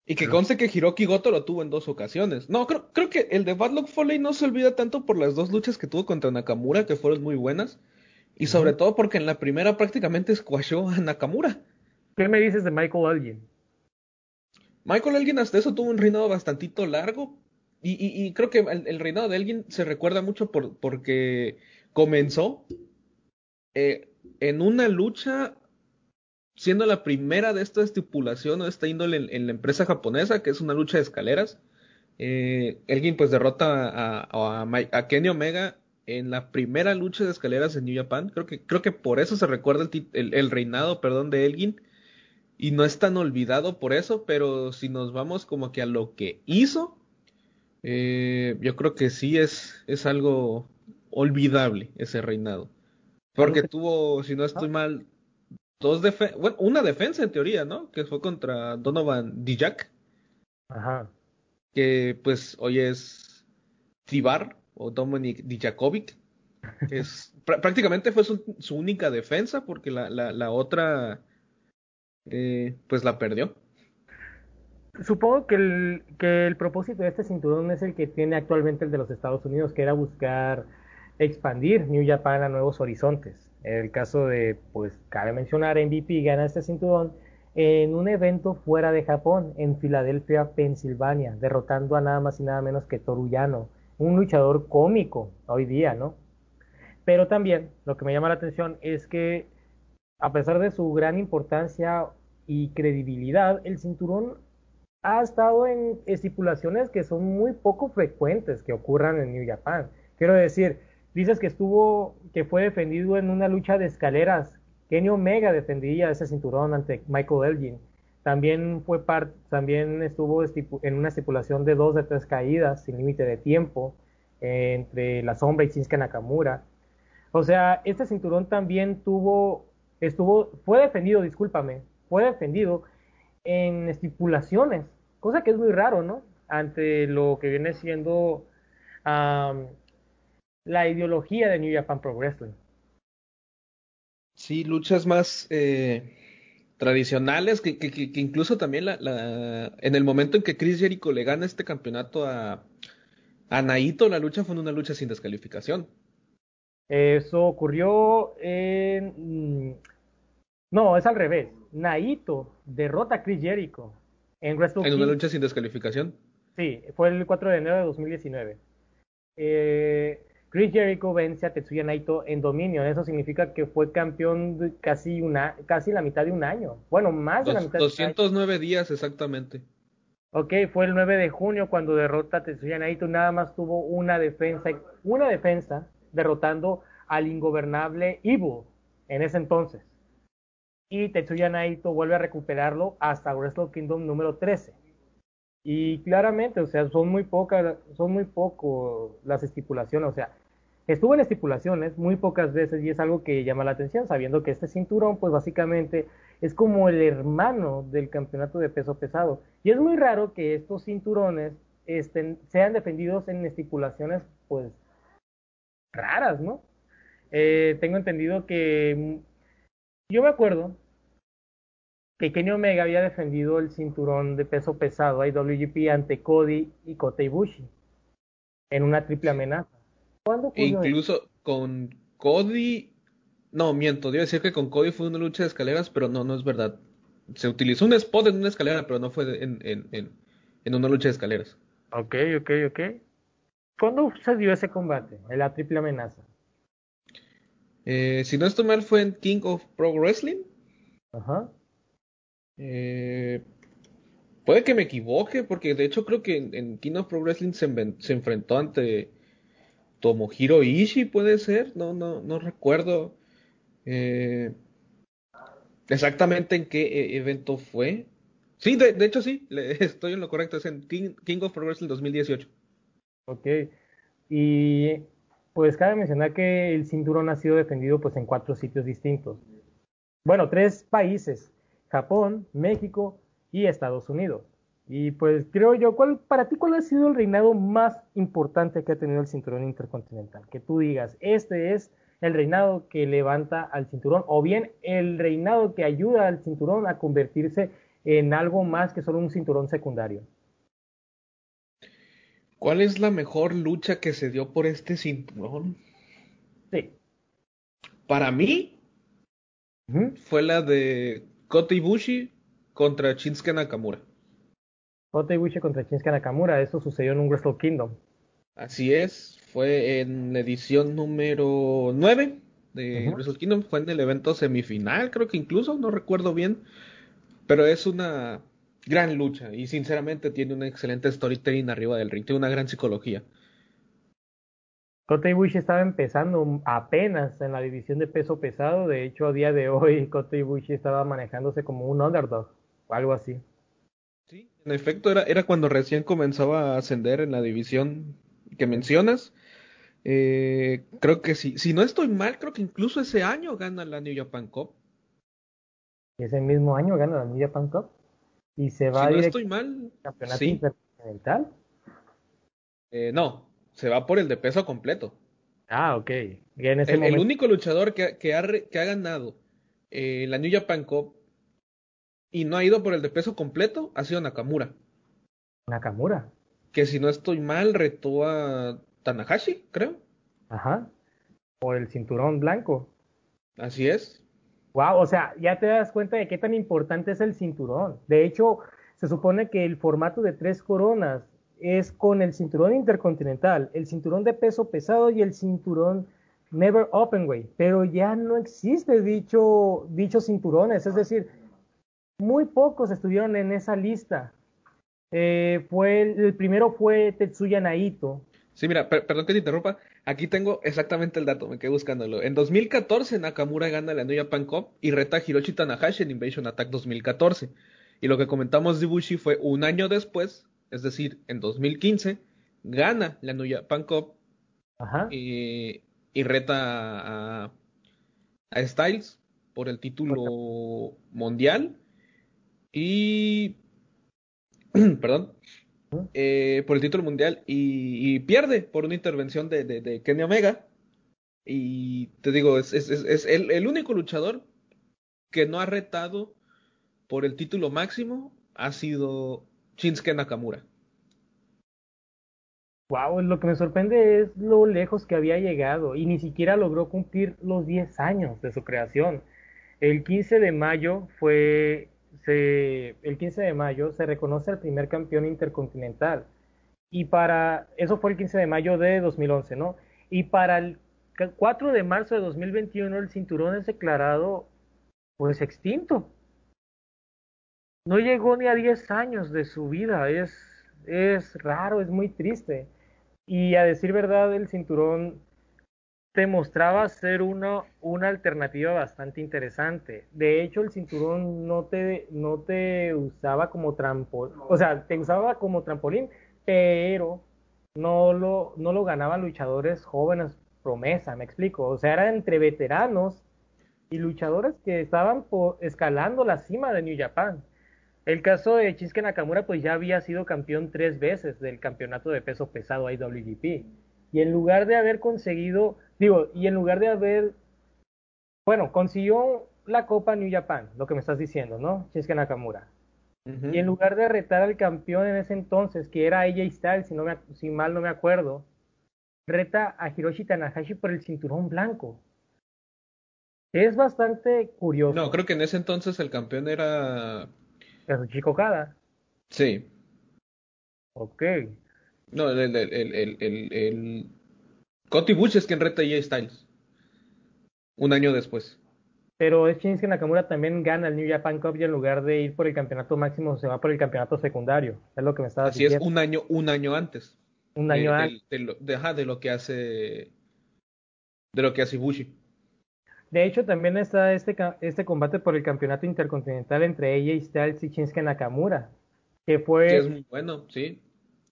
Y que conste que Hiroki Goto lo tuvo en dos ocasiones. No, creo, creo que el de Bad Luck Foley no se olvida tanto por las dos luchas que tuvo contra Nakamura, que fueron muy buenas. Y sobre todo porque en la primera prácticamente squashó a Nakamura. ¿Qué me dices de Michael Elgin? Michael Elgin hasta eso tuvo un reinado bastantito largo. Y, creo que el, reinado de Elgin se recuerda mucho por, porque comenzó eh, en una lucha siendo la primera de esta estipulación o esta índole en, la empresa japonesa, que es una lucha de escaleras. Eh, Elgin pues derrota a, Kenny Omega en la primera lucha de escaleras en New Japan. Creo que, creo que por eso se recuerda el, reinado, perdón, de Elgin. Y no es tan olvidado por eso, pero si nos vamos como que a lo que hizo, eh, yo creo que sí es, es algo olvidable ese reinado. Porque tuvo, si no estoy mal, dos bueno, una defensa en teoría, ¿no? Que fue contra Donovan Dijak. Ajá. Que pues hoy es Tibar o Dominic Dijakovic. Es, prácticamente fue su, única defensa porque la, la, otra eh, pues la perdió. Supongo que el, que el propósito de este cinturón es el que tiene actualmente el de los Estados Unidos, que era buscar expandir New Japan a nuevos horizontes. En el caso de, pues, cabe mencionar, MVP gana este cinturón en un evento fuera de Japón, en Filadelfia, Pensilvania, derrotando a nada más y nada menos que Toruyano, un luchador cómico hoy día, ¿no? Pero también lo que me llama la atención es que, a pesar de su gran importancia y credibilidad, el cinturón ha estado en estipulaciones que son muy poco frecuentes que ocurran en New Japan. Quiero decir, Dices que estuvo, que fue defendido en una lucha de escaleras. Kenny Omega defendía ese cinturón ante Michael Elgin. También fue parte, también estuvo en una estipulación de dos de tres caídas sin límite de tiempo entre La Sombra y Shinsuke Nakamura. O sea, este cinturón también tuvo, estuvo, fue defendido, discúlpame, fue defendido en estipulaciones, cosa que es muy raro, ¿no? Ante lo que viene siendo la ideología de New Japan Pro Wrestling. Sí, luchas más eh, tradicionales, que, incluso también la, en el momento en que Chris Jericho le gana este campeonato a, a Naito, la lucha fue una lucha sin descalificación. Eso ocurrió en... Mm, no, es al revés. Naito derrota a Chris Jericho en Wrestle ¿En una lucha sin descalificación? Sí, fue el 4 de enero de 2019. Eh, Chris Jericho vence a Tetsuya Naito en dominio. Eso significa que fue campeón casi una, casi la mitad de un año. Bueno, más de la mitad. 209 días exactamente. Ok, fue el 9 de junio cuando derrota a Tetsuya Naito. Nada más tuvo una defensa, una defensa derrotando al ingobernable Evil en ese entonces. Y Tetsuya Naito vuelve a recuperarlo hasta Wrestle Kingdom número 13. Y claramente, o sea, son muy pocas, son muy poco las estipulaciones, o sea, Estuvo en estipulaciones muy pocas veces y es algo que llama la atención, sabiendo que este cinturón, pues básicamente es como el hermano del campeonato de peso pesado. Y es muy raro que estos cinturones sean defendidos en estipulaciones, pues, raras, ¿no? Eh, tengo entendido que. Yo me acuerdo que Kenny Omega había defendido el cinturón de peso pesado IWGP ante Cody y Kota Ibushi en una triple amenaza. Incluso con Cody. No, miento, debo decir que con Cody fue una lucha de escaleras, pero no, no es verdad. Se utilizó un spot en una escalera, pero no fue en, en, en, una lucha de escaleras. Ok, ok, ok. ¿Cuándo se dio ese combate? En la triple amenaza. Eh, si no estoy mal, fue en King of Pro Wrestling. Ajá. Eh, puede que me equivoque, porque de hecho creo que en, King of Pro Wrestling se, enfrentó ante Tomohiro Ishii, puede ser, no, no, no recuerdo eh, exactamente en qué eh, evento fue. Sí, de, hecho sí, estoy en lo correcto, es en King, King of Pro Wrestling 2018. Ok, y pues cabe mencionar que el cinturón ha sido defendido pues en cuatro sitios distintos. Bueno, tres países, Japón, México y Estados Unidos. Y pues creo yo, ¿cuál, para ti, ¿cuál ha sido el reinado más importante que ha tenido el cinturón intercontinental? Que tú digas, este es el reinado que levanta al cinturón, o bien el reinado que ayuda al cinturón a convertirse en algo más que solo un cinturón secundario. ¿Cuál es la mejor lucha que se dio por este cinturón? Sí. Para mí, fue la de Kota Ibushi contra Shinsuke Nakamura. Kota Ibushi contra Shinsuke Nakamura, eso sucedió en un Wrestle Kingdom. Así es, fue en la edición número 9 de Wrestle Kingdom, fue en el evento semifinal, creo que incluso, no recuerdo bien, pero es una gran lucha y sinceramente tiene un excelente storytelling arriba del ring, tiene una gran psicología. Kota Ibushi estaba empezando apenas en la división de peso pesado, de hecho a día de hoy Kota Ibushi estaba manejándose como un underdog o algo así. Sí, en efecto era, era cuando recién comenzaba a ascender en la división que mencionas. Eh, creo que sí, si no estoy mal, creo que incluso ese año gana la New Japan Cup. Ese mismo año gana la New Japan Cup y se va si no estoy mal, campeonato intercontinental. Eh, no, se va por el de peso completo. Ah, ok. el, único luchador que, que, ha, que ha, ganado eh, la New Japan Cup y no ha ido por el de peso completo ha sido Nakamura. Nakamura. Que si no estoy mal, retó a Tanahashi, creo. Ajá. Por el cinturón blanco. Así es. Wow, o sea, ya te das cuenta de qué tan importante es el cinturón. De hecho, se supone que el formato de tres coronas es con el cinturón intercontinental, el cinturón de peso pesado y el cinturón Never Openweight, pero ya no existe dicho, dichos cinturones, es decir, muy pocos estuvieron en esa lista. Eh, fue el, primero fue Tetsuya Naito, Sí, mira, perdón que te interrumpa. Aquí tengo exactamente el dato, me quedé buscándolo. En 2014 Nakamura gana la New Japan Cup y reta a Hiroshi Tanahashi en Invasion Attack 2014. Y lo que comentamos de Bushi fue un año después, es decir, en 2015, gana la New Japan Cup Y, reta a, a Styles por el título mundial. Y... perdón. Eh, por el título mundial y, pierde por una intervención de, de, Kenny Omega. Y te digo, es, el, único luchador que no ha retado por el título máximo ha sido Shinsuke Nakamura. Wow, lo que me sorprende es lo lejos que había llegado y ni siquiera logró cumplir los 10 años de su creación. El 15 de mayo fue el 15 de mayo se reconoce al primer campeón intercontinental. Y para, eso fue el 15 de mayo de 2011, ¿no? Y para el 4 de marzo de 2021 el cinturón es declarado pues extinto. No llegó ni a 10 años de su vida, es, es raro, es muy triste. Y a decir verdad, el cinturón te mostraba ser una, una alternativa bastante interesante. De hecho, el cinturón no te, no te usaba como trampolín, o sea, te usaba como trampolín, pero no lo, no lo ganaban luchadores jóvenes promesa, me explico. O sea, era entre veteranos y luchadores que estaban por, escalando la cima de New Japan. El caso de Shinsuke Nakamura, pues ya había sido campeón tres veces del campeonato de peso pesado IWGP. Y en lugar de haber conseguido Digo, y en lugar de haber, bueno, consiguió la Copa New Japan, lo que me estás diciendo, ¿no? Shinsuke Nakamura. Y en lugar de retar al campeón en ese entonces, que era AJ Styles, si, no me, si mal no me acuerdo, reta a Hiroshi Tanahashi por el cinturón blanco. Es bastante curioso. No, creo que en ese entonces el campeón era. Kazuchika Okada. Sí. Ok. No, el, el, el, Cody Bush es quien reta a Styles. Un año después. pero es Shinsuke Nakamura también gana el New Japan Cup y en lugar de ir por el campeonato máximo se va por el campeonato secundario. Es lo que me estaba diciendo. Así es, un año, un año antes. Un año antes. De, lo, de, lo que hace de lo que hace Ibushi. De hecho, también está este, este combate por el campeonato intercontinental entre AJ Styles y Shinsuke Nakamura, que fue... Que es muy bueno, sí.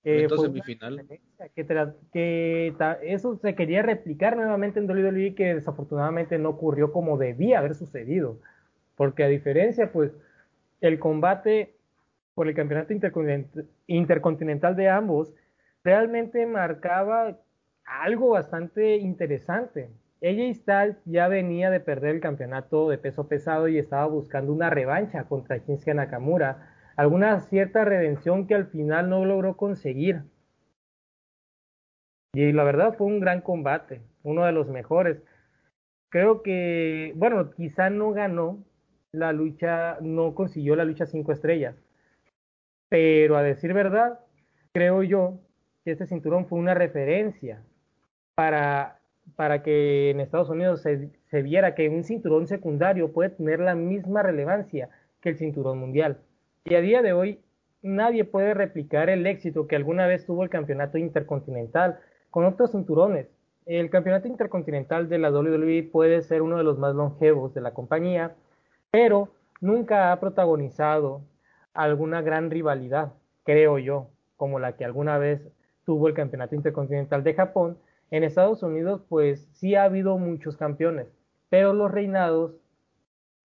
Semifinal. Que, que eso se quería replicar nuevamente en WWE que desafortunadamente no ocurrió como debía haber sucedido. Porque a diferencia, pues, el combate por el campeonato intercontinental de ambos realmente marcaba algo bastante interesante. AJ Styles ya venía de perder el campeonato de peso pesado y estaba buscando una revancha contra Shinsuke Nakamura, alguna cierta redención que al final no logró conseguir. Y la verdad fue un gran combate, uno de los mejores. Creo que, bueno, quizá no ganó la lucha, no consiguió la lucha cinco estrellas, pero a decir verdad, creo yo que este cinturón fue una referencia para, para que en Estados Unidos se, se viera que un cinturón secundario puede tener la misma relevancia que el cinturón mundial. Y a día de hoy nadie puede replicar el éxito que alguna vez tuvo el campeonato intercontinental con otros cinturones. El campeonato intercontinental de la WWE puede ser uno de los más longevos de la compañía, pero nunca ha protagonizado alguna gran rivalidad, creo yo, como la que alguna vez tuvo el campeonato intercontinental de Japón en Estados Unidos, pues sí ha habido muchos campeones, pero los reinados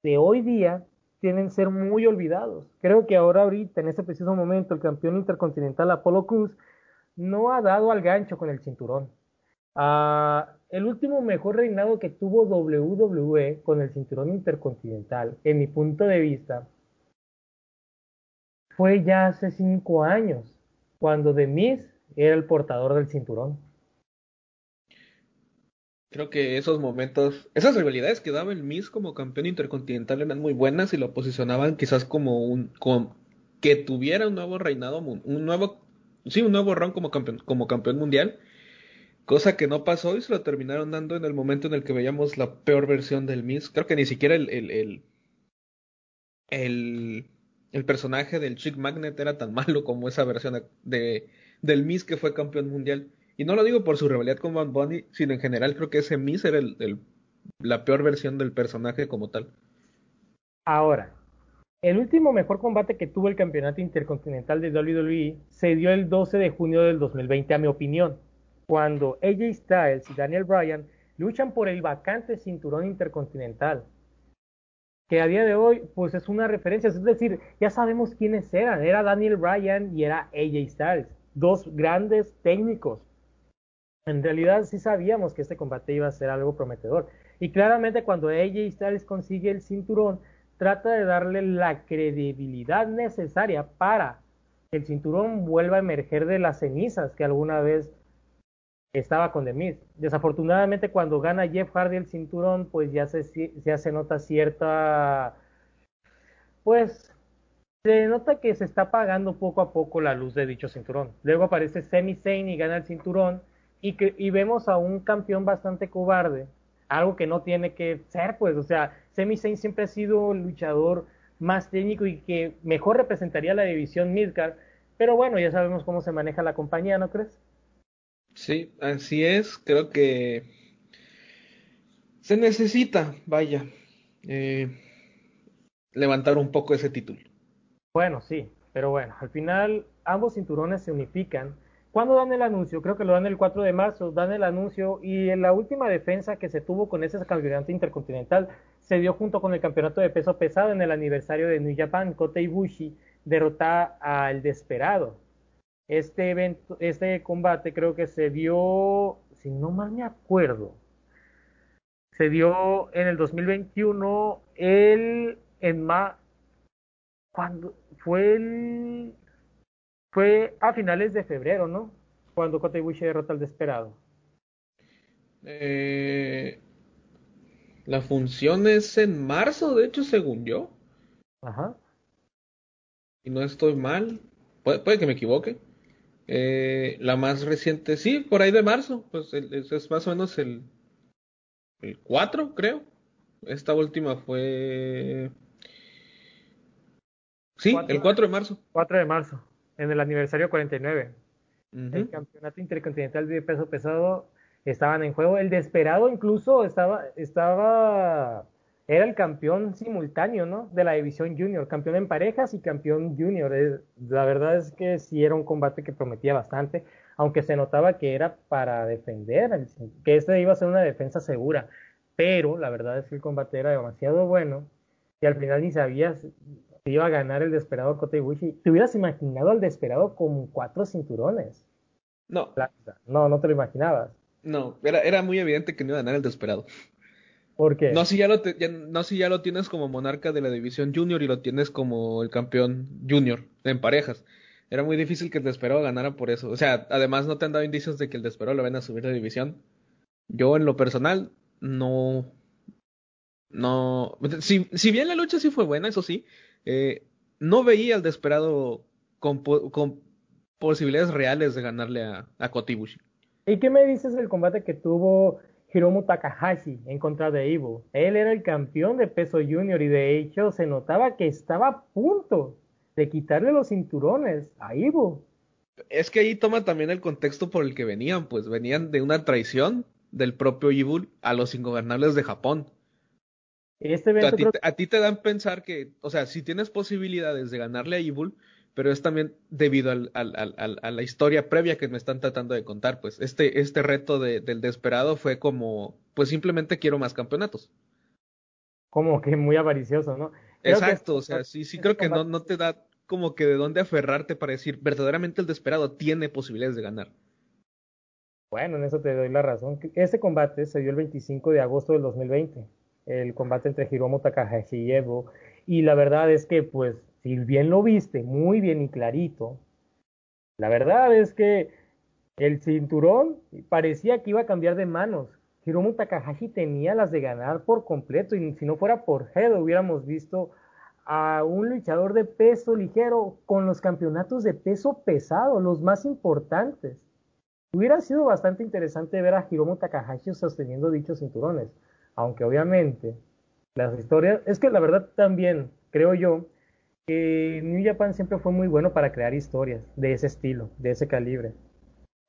de hoy día tienen ser muy olvidados. Creo que ahora, ahorita, en este preciso momento, el campeón intercontinental Apollo Cruz no ha dado al gancho con el cinturón. Ah, el último mejor reinado que tuvo WWE con el cinturón intercontinental, en mi punto de vista, fue ya hace cinco años, cuando The Miz era el portador del cinturón. Creo que esos momentos, esas rivalidades que daba el Miz como campeón intercontinental eran muy buenas y lo posicionaban quizás como un que tuviera un nuevo reinado, un nuevo, sí, un nuevo round como campeón, como campeón mundial, cosa que no pasó y se lo terminaron dando en el momento en el que veíamos la peor versión del Miz. Creo que ni siquiera el, el, el, el, el personaje del Chick Magnet era tan malo como esa versión de, del Miz que fue campeón mundial. Y no lo digo por su rivalidad con Van Bunny, sino en general creo que ese Miz era el, la peor versión del personaje como tal. Ahora, el último mejor combate que tuvo el campeonato intercontinental de WWE se dio el 12 de junio del 2020, a mi opinión, cuando AJ Styles y Daniel Bryan luchan por el vacante cinturón intercontinental, que a día de hoy pues es una referencia, es decir, ya sabemos quiénes eran, era Daniel Bryan y era AJ Styles, dos grandes técnicos, en realidad sí sabíamos que este combate iba a ser algo prometedor. Y claramente cuando AJ Styles consigue el cinturón, trata de darle la credibilidad necesaria para que el cinturón vuelva a emerger de las cenizas que alguna vez estaba con The. Desafortunadamente cuando gana Jeff Hardy el cinturón, pues ya se, ya se nota cierta, pues se nota que se está apagando poco a poco la luz de dicho cinturón. Luego aparece Sami Zayn y gana el cinturón y, que, y vemos a un campeón bastante cobarde, algo que no tiene que ser, pues, o sea, Sami Zayn siempre ha sido el luchador más técnico y que mejor representaría la división Midcard, pero bueno, ya sabemos cómo se maneja la compañía, ¿no crees? Sí, así es, creo que se necesita, vaya, eh, levantar un poco ese título. Bueno, sí, pero bueno, al final ambos cinturones se unifican ¿Cuándo dan el anuncio? Creo que lo dan el 4 de marzo, dan el anuncio y en la última defensa que se tuvo con ese campeonato intercontinental se dio junto con el campeonato de peso pesado en el aniversario de New Japan. Kota Ibushi derrota al Desperado. Este evento, este combate creo que se dio, si no mal me acuerdo, se dio en el 2021 el en ma, cuando fue el fue a finales de febrero, ¿no? Cuando Kota Ibushi derrota al Desperado. Eh, la función es en marzo, de hecho, según yo. Ajá. Y no estoy mal. Puede, que me equivoque. Eh, la más reciente, sí, por ahí de marzo. Pues es, más o menos el, el 4, creo. Esta última fue. Sí, el 4 de marzo. 4 de marzo, en el aniversario 49. El campeonato intercontinental de peso pesado estaban en juego. El Desperado incluso estaba, estaba, era el campeón simultáneo, ¿no? De la división junior, campeón en parejas y campeón junior. La verdad es que sí era un combate que prometía bastante, aunque se notaba que era para defender, que este iba a ser una defensa segura. Pero la verdad es que el combate era demasiado bueno y al final ni sabías iba a ganar el desesperado Kota Ibushi. ¿Te hubieras imaginado al desesperado con cuatro cinturones? No. No, no te lo imaginabas. No, era, era muy evidente que no iba a ganar el desesperado. ¿Por qué? No si, ya lo no si ya lo tienes como monarca de la división junior y lo tienes como el campeón junior en parejas. Era muy difícil que el desesperado ganara por eso. O sea, además no te han dado indicios de que el desesperado lo van a subir de división. Yo en lo personal no... No... Si, si bien la lucha sí fue buena, eso sí, eh, no veía al Desperado con, con, posibilidades reales de ganarle a, a, Kotibushi. ¿Y qué me dices del combate que tuvo Hiromu Takahashi en contra de Ivo? Él era el campeón de peso junior y de hecho se notaba que estaba a punto de quitarle los cinturones a Ivo. Es que ahí toma también el contexto por el que venían, pues venían de una traición del propio Ivo a los ingobernables de Japón. Este a, ti, te dan pensar que, o sea, si tienes posibilidades de ganarle a Evil, pero es también debido al, a la historia previa que me están tratando de contar, pues este, este reto del desesperado fue como, pues simplemente quiero más campeonatos. Como que muy avaricioso, ¿no? Exacto, o sea, sí, sí creo que no, no te da como que de dónde aferrarte para decir, verdaderamente el desesperado tiene posibilidades de ganar. Bueno, en eso te doy la razón. Este combate se dio el 25 de agosto del 2020 el combate entre Hiromu Takahashi y Evo. Y la verdad es que, pues, si bien lo viste muy bien y clarito, la verdad es que el cinturón parecía que iba a cambiar de manos. Hiromu Takahashi tenía las de ganar por completo y si no fuera por Head hubiéramos visto a un luchador de peso ligero con los campeonatos de peso pesado, los más importantes. Hubiera sido bastante interesante ver a Hiromu Takahashi sosteniendo dichos cinturones aunque obviamente las historias, es que la verdad también creo yo que New Japan siempre fue muy bueno para crear historias de ese estilo, de ese calibre.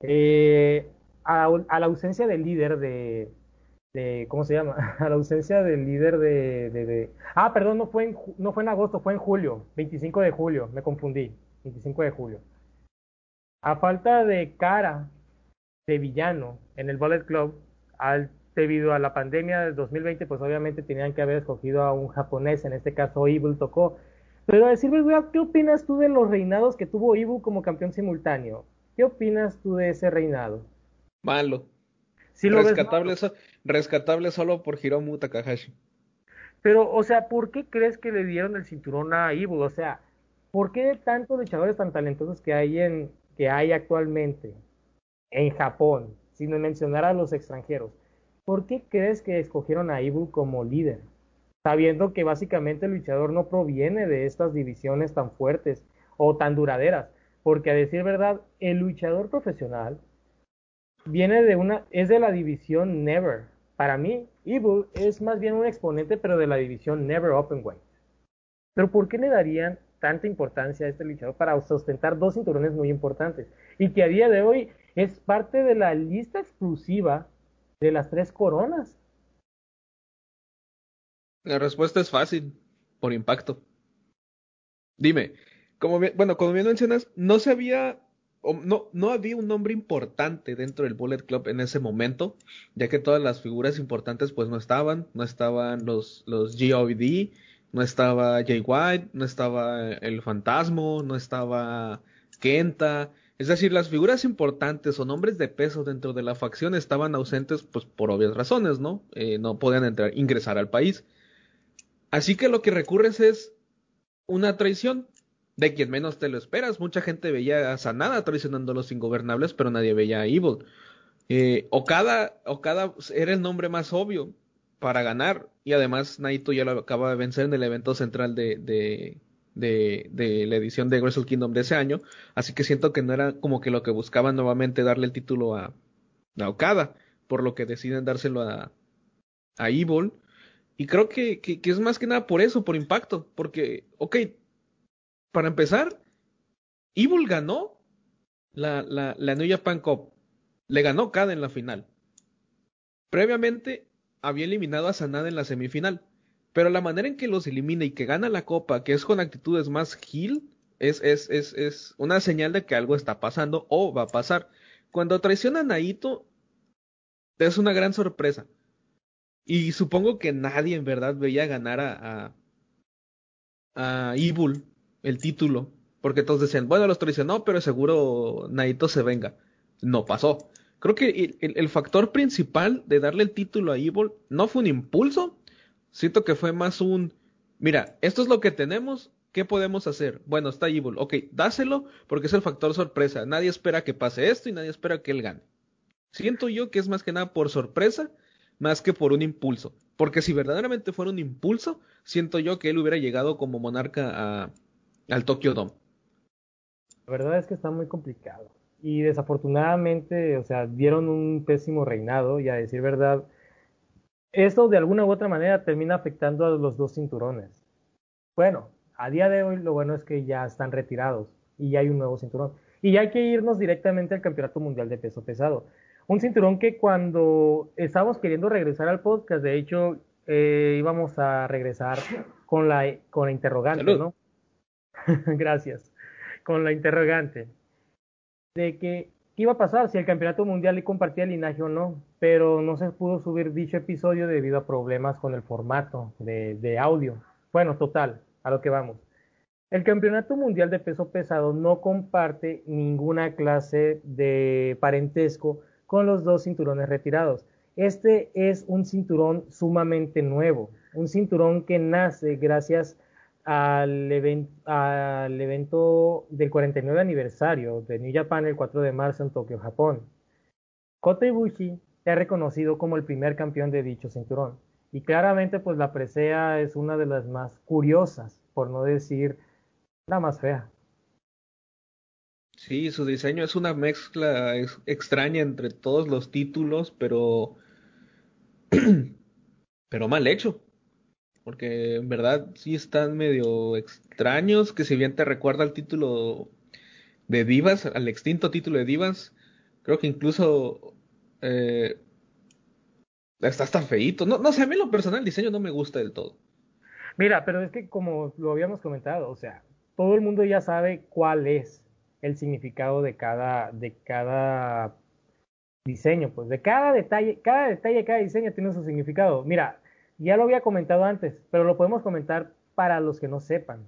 Eh, a, la ausencia del líder de, ¿cómo se llama? A la ausencia del líder de, de, ah, perdón, no fue en, no fue en agosto, fue en julio, 25 de julio, me confundí, 25 de julio. A falta de cara de villano en el Bullet Club, al debido a la pandemia del 2020, pues obviamente tenían que haber escogido a un japonés, en este caso Evil tocó. Pero a decir ¿qué opinas tú de los reinados que tuvo Ibu como campeón simultáneo? ¿Qué opinas tú de ese reinado? Malo. rescatable, rescatable solo por Hiromu Takahashi. Pero, o sea, ¿por qué crees que le dieron el cinturón a Ibu? O sea, ¿por qué tantos luchadores tan talentosos que hay en que hay actualmente en Japón, sin mencionar a los extranjeros? ¿Por qué crees que escogieron a Evil como líder? Sabiendo que básicamente el luchador no proviene de estas divisiones tan fuertes o tan duraderas. Porque a decir verdad, el luchador profesional viene de una, es de la división Never. Para mí, Evil es más bien un exponente, pero de la división Never Openweight. Pero ¿por qué le darían tanta importancia a este luchador para sustentar dos cinturones muy importantes? Y que a día de hoy es parte de la lista exclusiva de las tres coronas? La respuesta es fácil, por impacto. Dime, como bueno, como bien mencionas, no se había, no, no había un nombre importante dentro del Bullet Club en ese momento, ya que todas las figuras importantes pues no estaban, no estaban los, los GOVD, no estaba Jay White, no estaba el Fantasmo, no estaba Kenta, es decir, las figuras importantes o nombres de peso dentro de la facción estaban ausentes, pues por obvias razones, ¿no? Eh, no podían entrar, ingresar al país. Así que lo que recurres es una traición de quien menos te lo esperas. Mucha gente veía a Sanada traicionando a los ingobernables, pero nadie veía a Evil. Eh, Okada, Okada era el nombre más obvio para ganar, y además Naito ya lo acaba de vencer en el evento central de, de, la edición de Wrestle Kingdom de ese año, así que siento que no era como que lo que buscaban nuevamente darle el título a, a Okada, por lo que deciden dárselo a, a Evil. Y creo que, que, es más que nada por eso, por impacto. Porque, ok, para empezar, Evil ganó la, la, la New Japan Cup. Le ganó Kada en la final. Previamente había eliminado a Sanada en la semifinal. Pero la manera en que los elimina y que gana la copa, que es con actitudes más heel, es, es, es, es una señal de que algo está pasando o va a pasar. Cuando traiciona a Naito, es una gran sorpresa. Y supongo que nadie en verdad veía ganar a, a, Evil el título. Porque todos decían, bueno, los traicionó, pero seguro Naito se venga. No pasó. Creo que el, el, factor principal de darle el título a Evil no fue un impulso. Siento que fue más un, mira, esto es lo que tenemos, ¿qué podemos hacer? Bueno, está Evil, ok, dáselo porque es el factor sorpresa. Nadie espera que pase esto y nadie espera que él gane. Siento yo que es más que nada por sorpresa, más que por un impulso. Porque si verdaderamente fuera un impulso, siento yo que él hubiera llegado como monarca a, al Tokyo Dome. La verdad es que está muy complicado. Y desafortunadamente, o sea, dieron un pésimo reinado y a decir verdad, esto de alguna u otra manera termina afectando a los dos cinturones. Bueno, a día de hoy lo bueno es que ya están retirados y ya hay un nuevo cinturón. Y ya hay que irnos directamente al Campeonato Mundial de Peso Pesado. Un cinturón que cuando estábamos queriendo regresar al podcast, de hecho, eh, íbamos a regresar con la, con la interrogante, ¿no? Gracias. Con la interrogante de que qué iba a pasar si el campeonato mundial le compartía el linaje o no, pero no se pudo subir dicho episodio debido a problemas con el formato de, audio. Bueno, total, a lo que vamos. El campeonato mundial de peso pesado no comparte ninguna clase de parentesco con los dos cinturones retirados. Este es un cinturón sumamente nuevo, un cinturón que nace gracias al, al evento del 49 aniversario de New Japan el 4 de marzo en Tokio, Japón. Kota Ibushi es reconocido como el primer campeón de dicho cinturón. Y claramente pues la presea es una de las más curiosas, por no decir la más fea. Sí, su diseño es una mezcla extraña entre todos los títulos, pero pero mal hecho. Porque en verdad sí están medio extraños, que si bien te recuerda al título de Divas, al extinto título de Divas, creo que incluso eh, está hasta feíto. No, no sé, a mí lo personal el diseño no me gusta del todo. Mira, pero es que como lo habíamos comentado, o sea, todo el mundo ya sabe cuál es el significado de cada, de cada diseño, pues de cada detalle, cada detalle, cada diseño tiene su significado. Mira, ya lo había comentado antes, pero lo podemos comentar para los que no sepan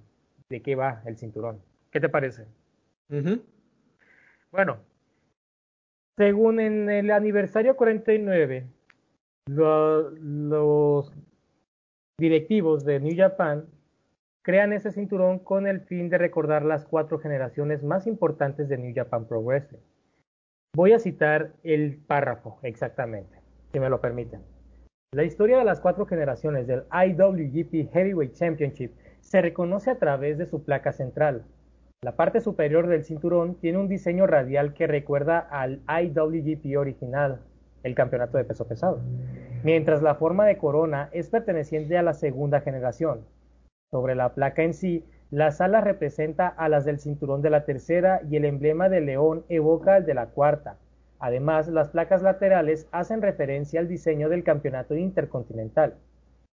de qué va el cinturón. ¿Qué te parece? Bueno, según en el aniversario 49, los directivos de New Japan crean ese cinturón con el fin de recordar las cuatro generaciones más importantes de New Japan Pro Wrestling. Voy a citar el párrafo exactamente, si me lo permiten. La historia de las cuatro generaciones del IWGP Heavyweight Championship se reconoce a través de su placa central. La parte superior del cinturón tiene un diseño radial que recuerda al IWGP original, el campeonato de peso pesado, mientras la forma de corona es perteneciente a la segunda generación, sobre la placa en sí, la sala representa a las del cinturón de la tercera y el emblema del león evoca al de la cuarta. Además, las placas laterales hacen referencia al diseño del campeonato intercontinental.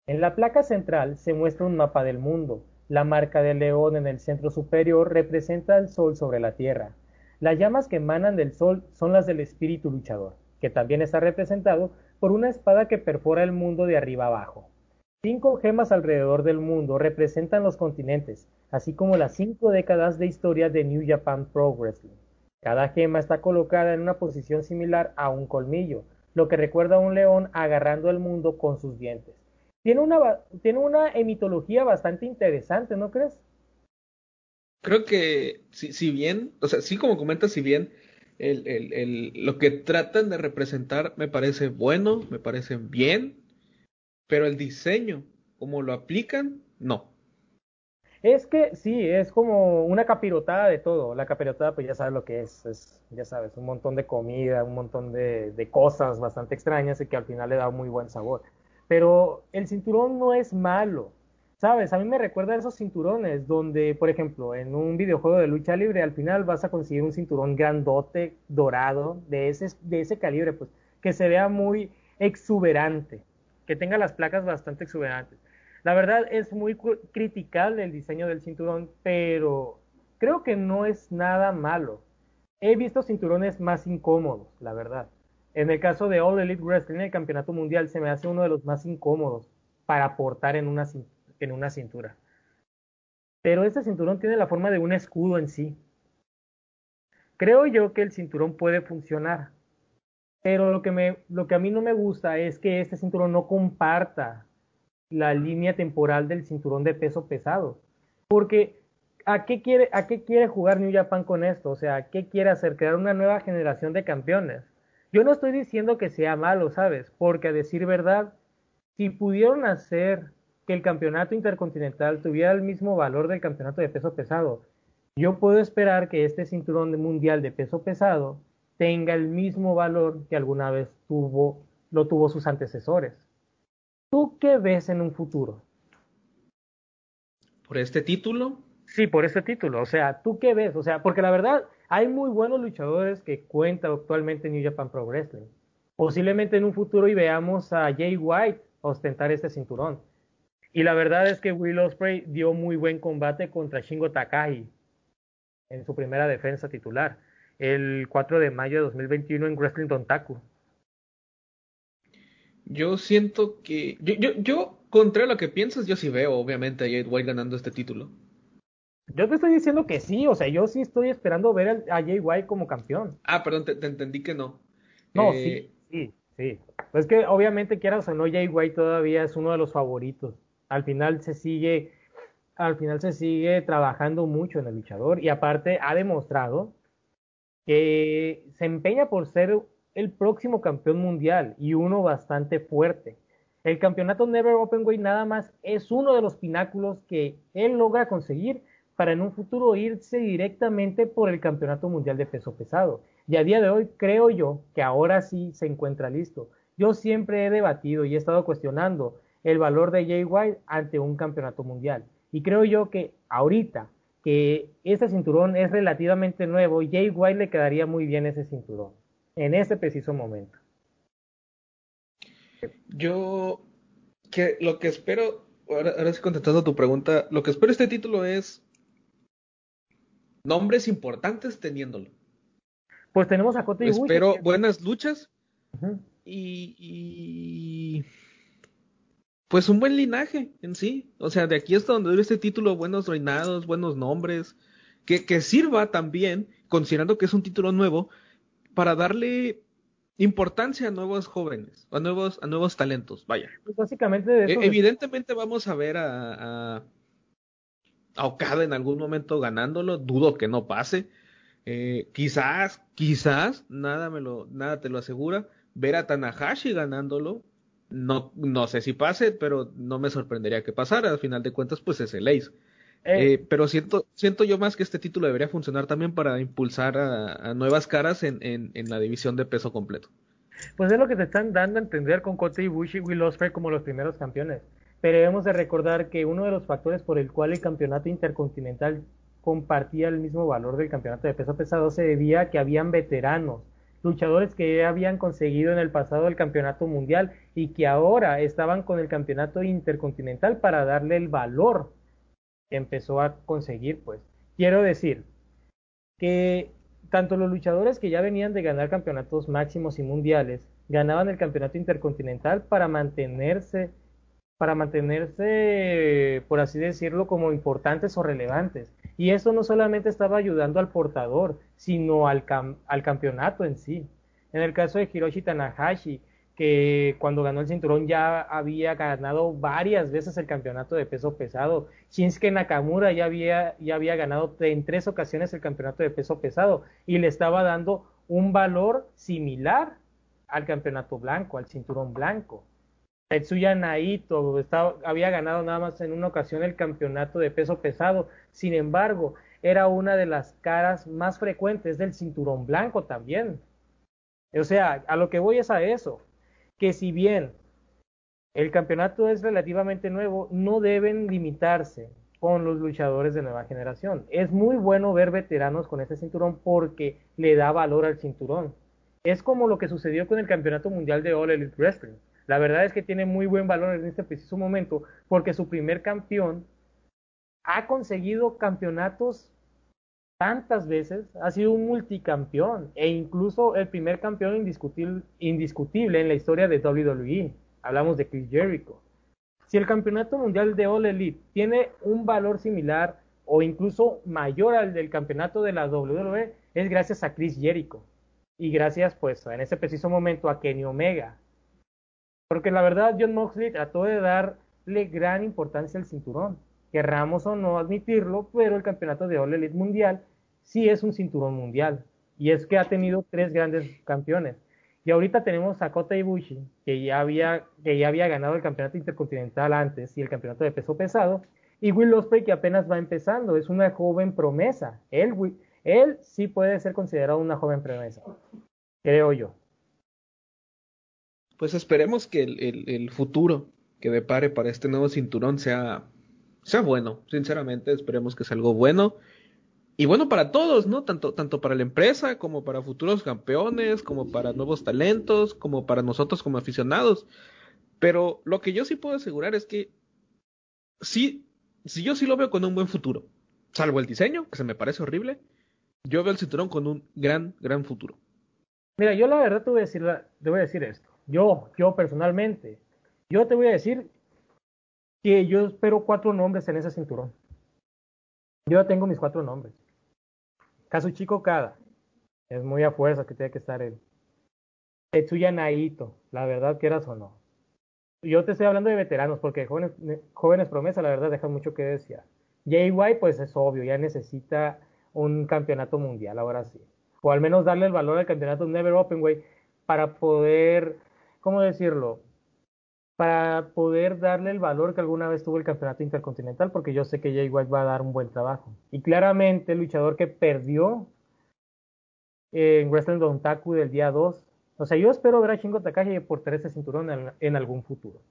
En la placa central se muestra un mapa del mundo. La marca del león en el centro superior representa el sol sobre la tierra. Las llamas que emanan del sol son las del espíritu luchador, que también está representado por una espada que perfora el mundo de arriba abajo. Cinco gemas alrededor del mundo representan los continentes, así como las cinco décadas de historia de New Japan Pro Wrestling. Cada gema está colocada en una posición similar a un colmillo, lo que recuerda a un león agarrando el mundo con sus dientes. Tiene una, tiene una emitología bastante interesante, ¿no crees? Creo que si, bien, o sea, sí como comentas, si bien el, el, lo que tratan de representar me parece bueno, me parece bien, pero el diseño, como lo aplican, no. Es que sí, es como una capirotada de todo. La capirotada, pues ya sabes lo que es, es ya sabes, un montón de comida, un montón de, de, cosas bastante extrañas y que al final le da muy buen sabor. Pero el cinturón no es malo. ¿Sabes? A mí me recuerda a esos cinturones donde, por ejemplo, en un videojuego de lucha libre, al final vas a conseguir un cinturón grandote, dorado, de ese, de ese calibre, pues, que se vea muy exuberante, que tenga las placas bastante exuberantes. La verdad es muy criticable el diseño del cinturón, pero creo que no es nada malo. He visto cinturones más incómodos, la verdad. En el caso de All Elite Wrestling, el campeonato mundial se me hace uno de los más incómodos para portar en una, cintura. Pero este cinturón tiene la forma de un escudo en sí. Creo yo que el cinturón puede funcionar, pero lo que, me, lo que a mí no me gusta es que este cinturón no comparta la línea temporal del cinturón de peso pesado. Porque, ¿a qué quiere, a qué quiere jugar New Japan con esto? O sea, ¿qué quiere hacer? Crear una nueva generación de campeones. Yo no estoy diciendo que sea malo, ¿sabes? Porque a decir verdad, si pudieron hacer que el campeonato intercontinental tuviera el mismo valor del campeonato de peso pesado. Yo puedo esperar que este cinturón mundial de peso pesado tenga el mismo valor que alguna vez tuvo, lo tuvo sus antecesores. ¿Tú qué ves en un futuro? ¿Por este título? Sí, por este título. O sea, ¿tú qué ves? O sea, porque la verdad, hay muy buenos luchadores que cuentan actualmente en New Japan Pro Wrestling. Posiblemente en un futuro y veamos a Jay White ostentar este cinturón. Y la verdad es que Will Ospreay dio muy buen combate contra Shingo Takagi en su primera defensa titular, el 4 de mayo de 2021 en Wrestling Dontaku. Yo siento que. Yo, yo, yo, contra lo que piensas, yo sí veo, obviamente, a Jade White ganando este título. Yo te estoy diciendo que sí, o sea, yo sí estoy esperando ver a Jay White como campeón. Ah, perdón, te, entendí que no. No, sí, eh, sí, sí. Pues que obviamente quieras o no, Jay White todavía es uno de los favoritos al final se sigue, al final se sigue trabajando mucho en el luchador y aparte ha demostrado que se empeña por ser el próximo campeón mundial y uno bastante fuerte. El campeonato Never Open Way nada más es uno de los pináculos que él logra conseguir para en un futuro irse directamente por el campeonato mundial de peso pesado. Y a día de hoy creo yo que ahora sí se encuentra listo. Yo siempre he debatido y he estado cuestionando el valor de Jay White ante un campeonato mundial. Y creo yo que ahorita que este cinturón es relativamente nuevo, Jay White le quedaría muy bien ese cinturón, en ese preciso momento. Yo, que lo que espero, ahora, ahora sí contestando tu pregunta, lo que espero este título es nombres importantes teniéndolo. Pues tenemos a Kota Espero buenas luchas y pues un buen linaje en sí. O sea, de aquí hasta donde dure este título, buenos reinados, buenos nombres, que, que sirva también, considerando que es un título nuevo, para darle importancia a nuevos jóvenes, a nuevos, a nuevos talentos, vaya. Pues básicamente de eso e, Evidentemente vamos a ver a, a, Okada en algún momento ganándolo, dudo que no pase. Eh, quizás, quizás, nada me lo, nada te lo asegura, ver a Tanahashi ganándolo, no, no sé si pase, pero no me sorprendería que pasara. Al final de cuentas, pues es el Ace. Eh. Eh, pero siento, siento yo más que este título debería funcionar también para impulsar a, nuevas caras en, en, la división de peso completo. Pues es lo que te están dando a entender con Kota Ibushi y Will Ospreay como los primeros campeones. Pero debemos de recordar que uno de los factores por el cual el campeonato intercontinental compartía el mismo valor del campeonato de peso pesado se debía a que habían veteranos luchadores que habían conseguido en el pasado el campeonato mundial y que ahora estaban con el campeonato intercontinental para darle el valor que empezó a conseguir, pues. Quiero decir que tanto los luchadores que ya venían de ganar campeonatos máximos y mundiales ganaban el campeonato intercontinental para mantenerse para mantenerse, por así decirlo, como importantes o relevantes. Y eso no solamente estaba ayudando al portador, sino al, al campeonato en sí. En el caso de Hiroshi Tanahashi, que cuando ganó el cinturón ya había ganado varias veces el campeonato de peso pesado. Shinsuke Nakamura ya había, ya había ganado en tres ocasiones el campeonato de peso pesado y le estaba dando un valor similar al campeonato blanco, al cinturón blanco. Tetsuya Naito había ganado nada más en una ocasión el campeonato de peso pesado, sin embargo, era una de las caras más frecuentes del cinturón blanco también. O sea, a lo que voy es a eso, que si bien el campeonato es relativamente nuevo, no deben limitarse con los luchadores de nueva generación. Es muy bueno ver veteranos con este cinturón porque le da valor al cinturón. Es como lo que sucedió con el Campeonato Mundial de All Elite Wrestling. La verdad es que tiene muy buen valor en este preciso momento porque su primer campeón ha conseguido campeonatos tantas veces, ha sido un multicampeón e incluso el primer campeón indiscutible, en la historia de WWE. Hablamos de Chris Jericho. Si el campeonato mundial de All Elite tiene un valor similar o incluso mayor al del campeonato de la WWE, es gracias a Chris Jericho. Y gracias, pues, en ese preciso momento a Kenny Omega. Porque la verdad, John Moxley trató de darle gran importancia al cinturón. Querramos o no admitirlo, pero el campeonato de All Elite Mundial sí es un cinturón mundial. Y es que ha tenido tres grandes campeones. Y ahorita tenemos a Kota Ibushi, que ya había, que ya había ganado el campeonato intercontinental antes y el campeonato de peso pesado. Y Will Ospreay, que apenas va empezando, es una joven promesa. Él, él sí puede ser considerado una joven promesa, creo yo. Pues esperemos que el, el, futuro que depare para este nuevo cinturón sea, sea bueno. Sinceramente, esperemos que sea algo bueno y bueno para todos, ¿no? Tanto, tanto para la empresa como para futuros campeones, como para nuevos talentos, como para nosotros como aficionados. Pero lo que yo sí puedo asegurar es que sí, sí yo sí lo veo con un buen futuro. Salvo el diseño, que se me parece horrible, yo veo el cinturón con un gran, gran futuro. Mira, yo la verdad te voy a decir, te voy a decir esto. Yo, yo personalmente, yo te voy a decir que yo espero cuatro nombres en ese cinturón. Yo tengo mis cuatro nombres. Kazuchiko Kada. Es muy a fuerza que tiene que estar él. Tetsuya Naito, la verdad que eras o no. Yo te estoy hablando de veteranos, porque jóvenes, jóvenes promesas, la verdad, dejan mucho que decir. JY, pues es obvio, ya necesita un campeonato mundial, ahora sí. O al menos darle el valor al campeonato Never Open, güey, para poder, ¿cómo decirlo? Para poder darle el valor que alguna vez tuvo el campeonato intercontinental, porque yo sé que Jay White va a dar un buen trabajo. Y claramente el luchador que perdió en Wrestling Dontaku del día 2. O sea, yo espero ver a Shingo por ese cinturón en, algún futuro.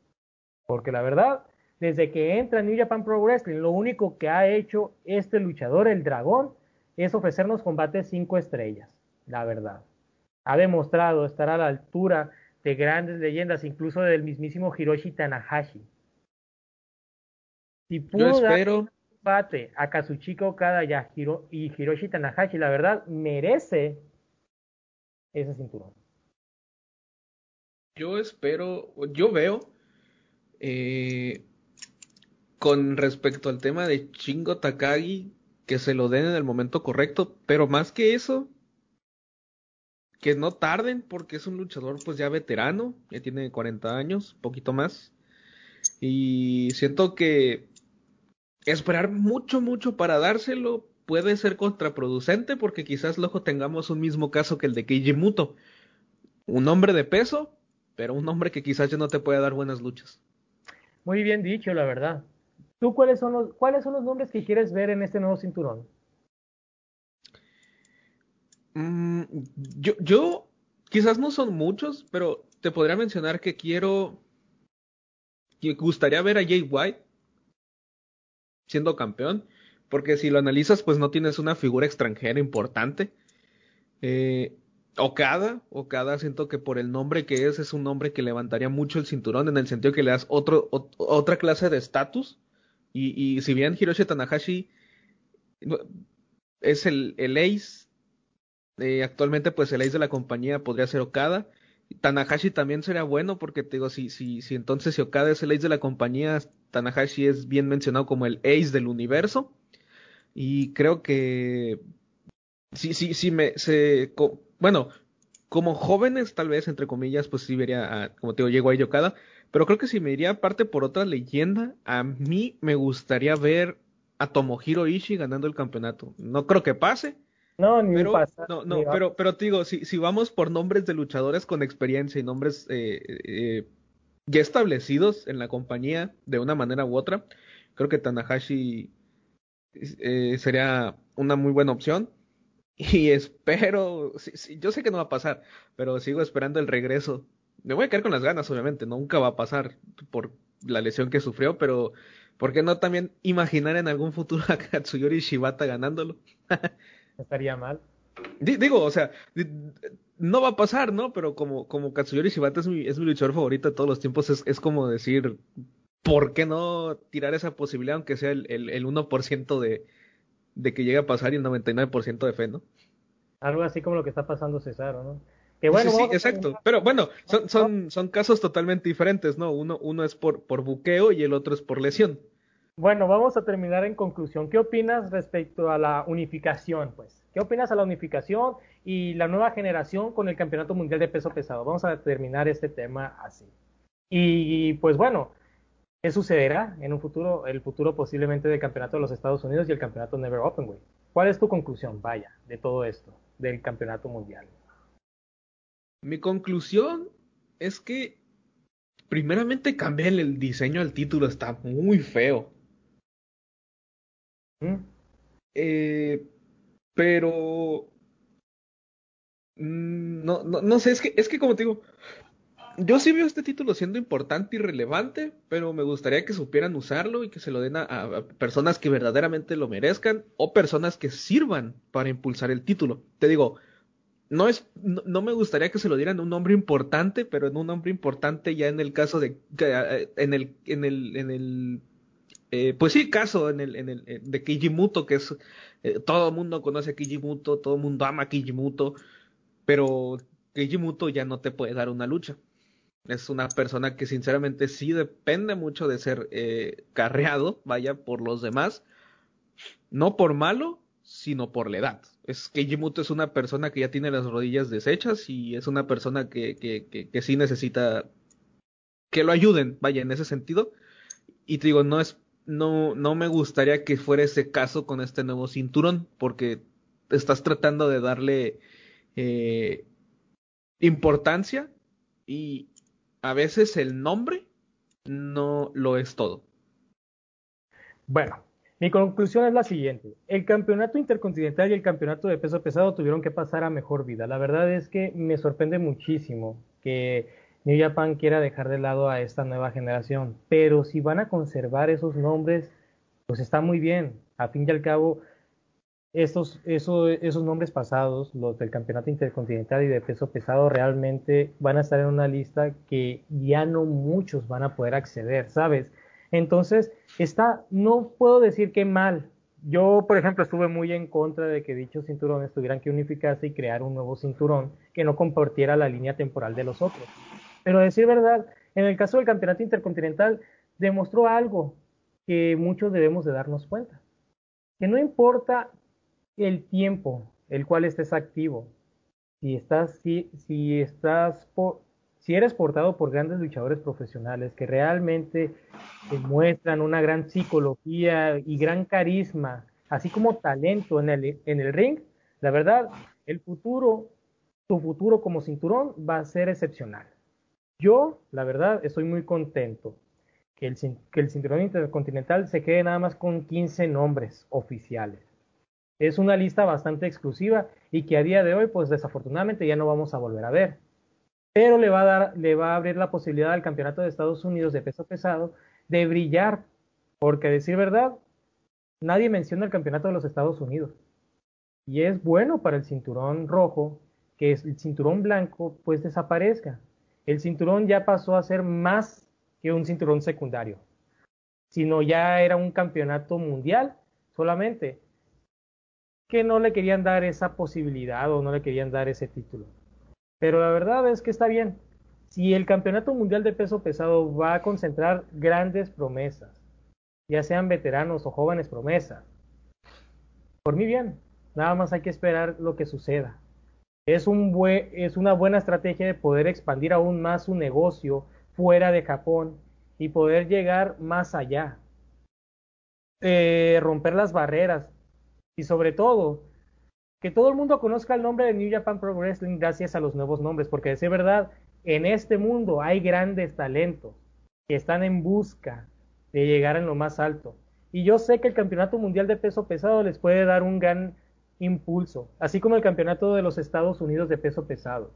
Porque la verdad, desde que entra en New Japan Pro Wrestling, lo único que ha hecho este luchador, el dragón, es ofrecernos combates 5 estrellas. La verdad. Ha demostrado estar a la altura de grandes leyendas, incluso del mismísimo Hiroshi Tanahashi. Si pudo Yo espero... dar combate a Kazuchika Okada y, y Hiroshi Tanahashi, la verdad, merece ese cinturón. Yo espero, yo veo, eh, con respecto al tema de Shingo Takagi, que se lo den en el momento correcto, pero más que eso, que no tarden porque es un luchador pues ya veterano, ya tiene 40 años, poquito más. Y siento que esperar mucho, mucho para dárselo puede ser contraproducente porque quizás luego tengamos un mismo caso que el de Keiji Muto. Un hombre de peso, pero un hombre que quizás ya no te puede dar buenas luchas. Muy bien dicho, la verdad. ¿Tú cuáles son los, cuáles son los nombres que quieres ver en este nuevo cinturón? Mm, yo, yo, quizás no son muchos, pero te podría mencionar que quiero, que gustaría ver a Jay White siendo campeón, porque si lo analizas, pues no tienes una figura extranjera importante. Eh, Okada, Okada siento que por el nombre que es, es un nombre que levantaría mucho el cinturón en el sentido que le das otro, otra clase de estatus. Y, y, si bien Hiroshi Tanahashi es el, el ace eh, actualmente, pues el ace de la compañía podría ser Okada. Tanahashi también sería bueno porque te digo, si, si, si entonces si Okada es el ace de la compañía, Tanahashi es bien mencionado como el ace del universo. Y creo que sí, sí, sí me, bueno, como jóvenes tal vez, entre comillas, pues sí vería, a, como te digo, llego a Okada. Pero creo que si me iría aparte por otra leyenda, a mí me gustaría ver a Tomohiro Ishii ganando el campeonato. No creo que pase, no, ni pero, pasa. No, no, pero, pero te digo, si, si vamos por nombres de luchadores con experiencia y nombres eh, eh, ya establecidos en la compañía de una manera u otra, creo que Tanahashi eh, sería una muy buena opción. Y espero, yo sé que no va a pasar, pero sigo esperando el regreso me voy a quedar con las ganas, obviamente, nunca va a pasar por la lesión que sufrió, pero ¿por qué no también imaginar en algún futuro a Katsuyori Shibata ganándolo? Estaría mal. digo, o sea, no va a pasar, ¿no? Pero como, como Katsuyori Shibata es mi, es mi luchador favorito de todos los tiempos, es, es como decir, ¿por qué no tirar esa posibilidad, aunque sea el, el, el 1% de, de que llegue a pasar y el 99% de fe, ¿no? Algo así como lo que está pasando César, ¿no? Que bueno, sí, sí exacto. Pero bueno, son, son, son casos totalmente diferentes, ¿no? Uno, uno es por, por buqueo y el otro es por lesión. Bueno, vamos a terminar en conclusión. ¿Qué opinas respecto a la unificación, pues? ¿Qué opinas a la unificación y la nueva generación con el Campeonato Mundial de Peso Pesado? Vamos a terminar este tema así. Y pues bueno, ¿qué sucederá en un futuro, el futuro posiblemente del Campeonato de los Estados Unidos y el Campeonato Never Openweight? ¿Cuál es tu conclusión, vaya, de todo esto, del Campeonato Mundial? Mi conclusión es que, primeramente, cambiar el diseño del título está muy feo. Eh, pero mm, no, no, no sé, es que, es que como te digo, yo sí veo este título siendo importante y relevante, pero me gustaría que supieran usarlo y que se lo den a, personas que verdaderamente lo merezcan o personas que sirvan para impulsar el título. Te digo, no es, no, me gustaría que se lo dieran a un hombre importante, pero en un hombre importante ya en el caso de, eh, en el, en el, en el, eh, pues sí, caso en el, en el, eh, de Kijimuto, que es, todo el mundo conoce a Kijimuto, todo el mundo ama a Kijimuto, pero Kijimuto ya no te puede dar una lucha. Es una persona que sinceramente sí depende mucho de ser carreado, vaya, por los demás, no por malo, sino por la edad. Es que Jimuto es una persona que ya tiene las rodillas deshechas y es una persona que, que, que, sí necesita que lo ayuden, vaya, en ese sentido. Y te digo, no es, no, no me gustaría que fuera ese caso con este nuevo cinturón, porque estás tratando de darle eh, importancia y a veces el nombre no lo es todo. Bueno, mi conclusión es la siguiente. El campeonato intercontinental y el campeonato de peso pesado tuvieron que pasar a mejor vida. La verdad es que me sorprende muchísimo que New Japan quiera dejar de lado a esta nueva generación. Pero si van a conservar esos nombres, pues está muy bien. A fin y al cabo, estos, esos, esos nombres pasados, los del campeonato intercontinental y de peso pesado, realmente van a estar en una lista que ya no muchos van a poder acceder, ¿sabes? Entonces, está, no puedo decir que mal. Yo, por ejemplo, estuve muy en contra de que dichos cinturones tuvieran que unificarse y crear un nuevo cinturón que no compartiera la línea temporal de los otros. Pero a decir verdad, en el caso del campeonato intercontinental, demostró algo que muchos debemos de darnos cuenta. Que no importa el tiempo el cual estés activo, si estás, si, si estás si eres portado por grandes luchadores profesionales que realmente demuestran una gran psicología y gran carisma, así como talento en el, en el ring, la verdad, el futuro, tu futuro como cinturón va a ser excepcional. Yo, la verdad, estoy muy contento que el, que el cinturón intercontinental se quede nada más con 15 nombres oficiales. Es una lista bastante exclusiva y que a día de hoy, pues desafortunadamente ya no vamos a volver a ver pero le va a dar, le va a abrir la posibilidad al campeonato de Estados Unidos de peso pesado de brillar, porque a decir verdad, nadie menciona el campeonato de los Estados Unidos. Y es bueno para el cinturón rojo que el cinturón blanco pues desaparezca. El cinturón ya pasó a ser más que un cinturón secundario, sino ya era un campeonato mundial solamente, que no le querían dar esa posibilidad o no le querían dar ese título. Pero la verdad es que está bien. Si el Campeonato Mundial de Peso Pesado va a concentrar grandes promesas, ya sean veteranos o jóvenes promesas, por mí bien, nada más hay que esperar lo que suceda. Es, un es una buena estrategia de poder expandir aún más su negocio fuera de Japón y poder llegar más allá. Eh, romper las barreras y sobre todo que todo el mundo conozca el nombre de New Japan Pro Wrestling gracias a los nuevos nombres, porque de ser verdad, en este mundo hay grandes talentos que están en busca de llegar en lo más alto. Y yo sé que el Campeonato Mundial de Peso Pesado les puede dar un gran impulso, así como el Campeonato de los Estados Unidos de Peso Pesado.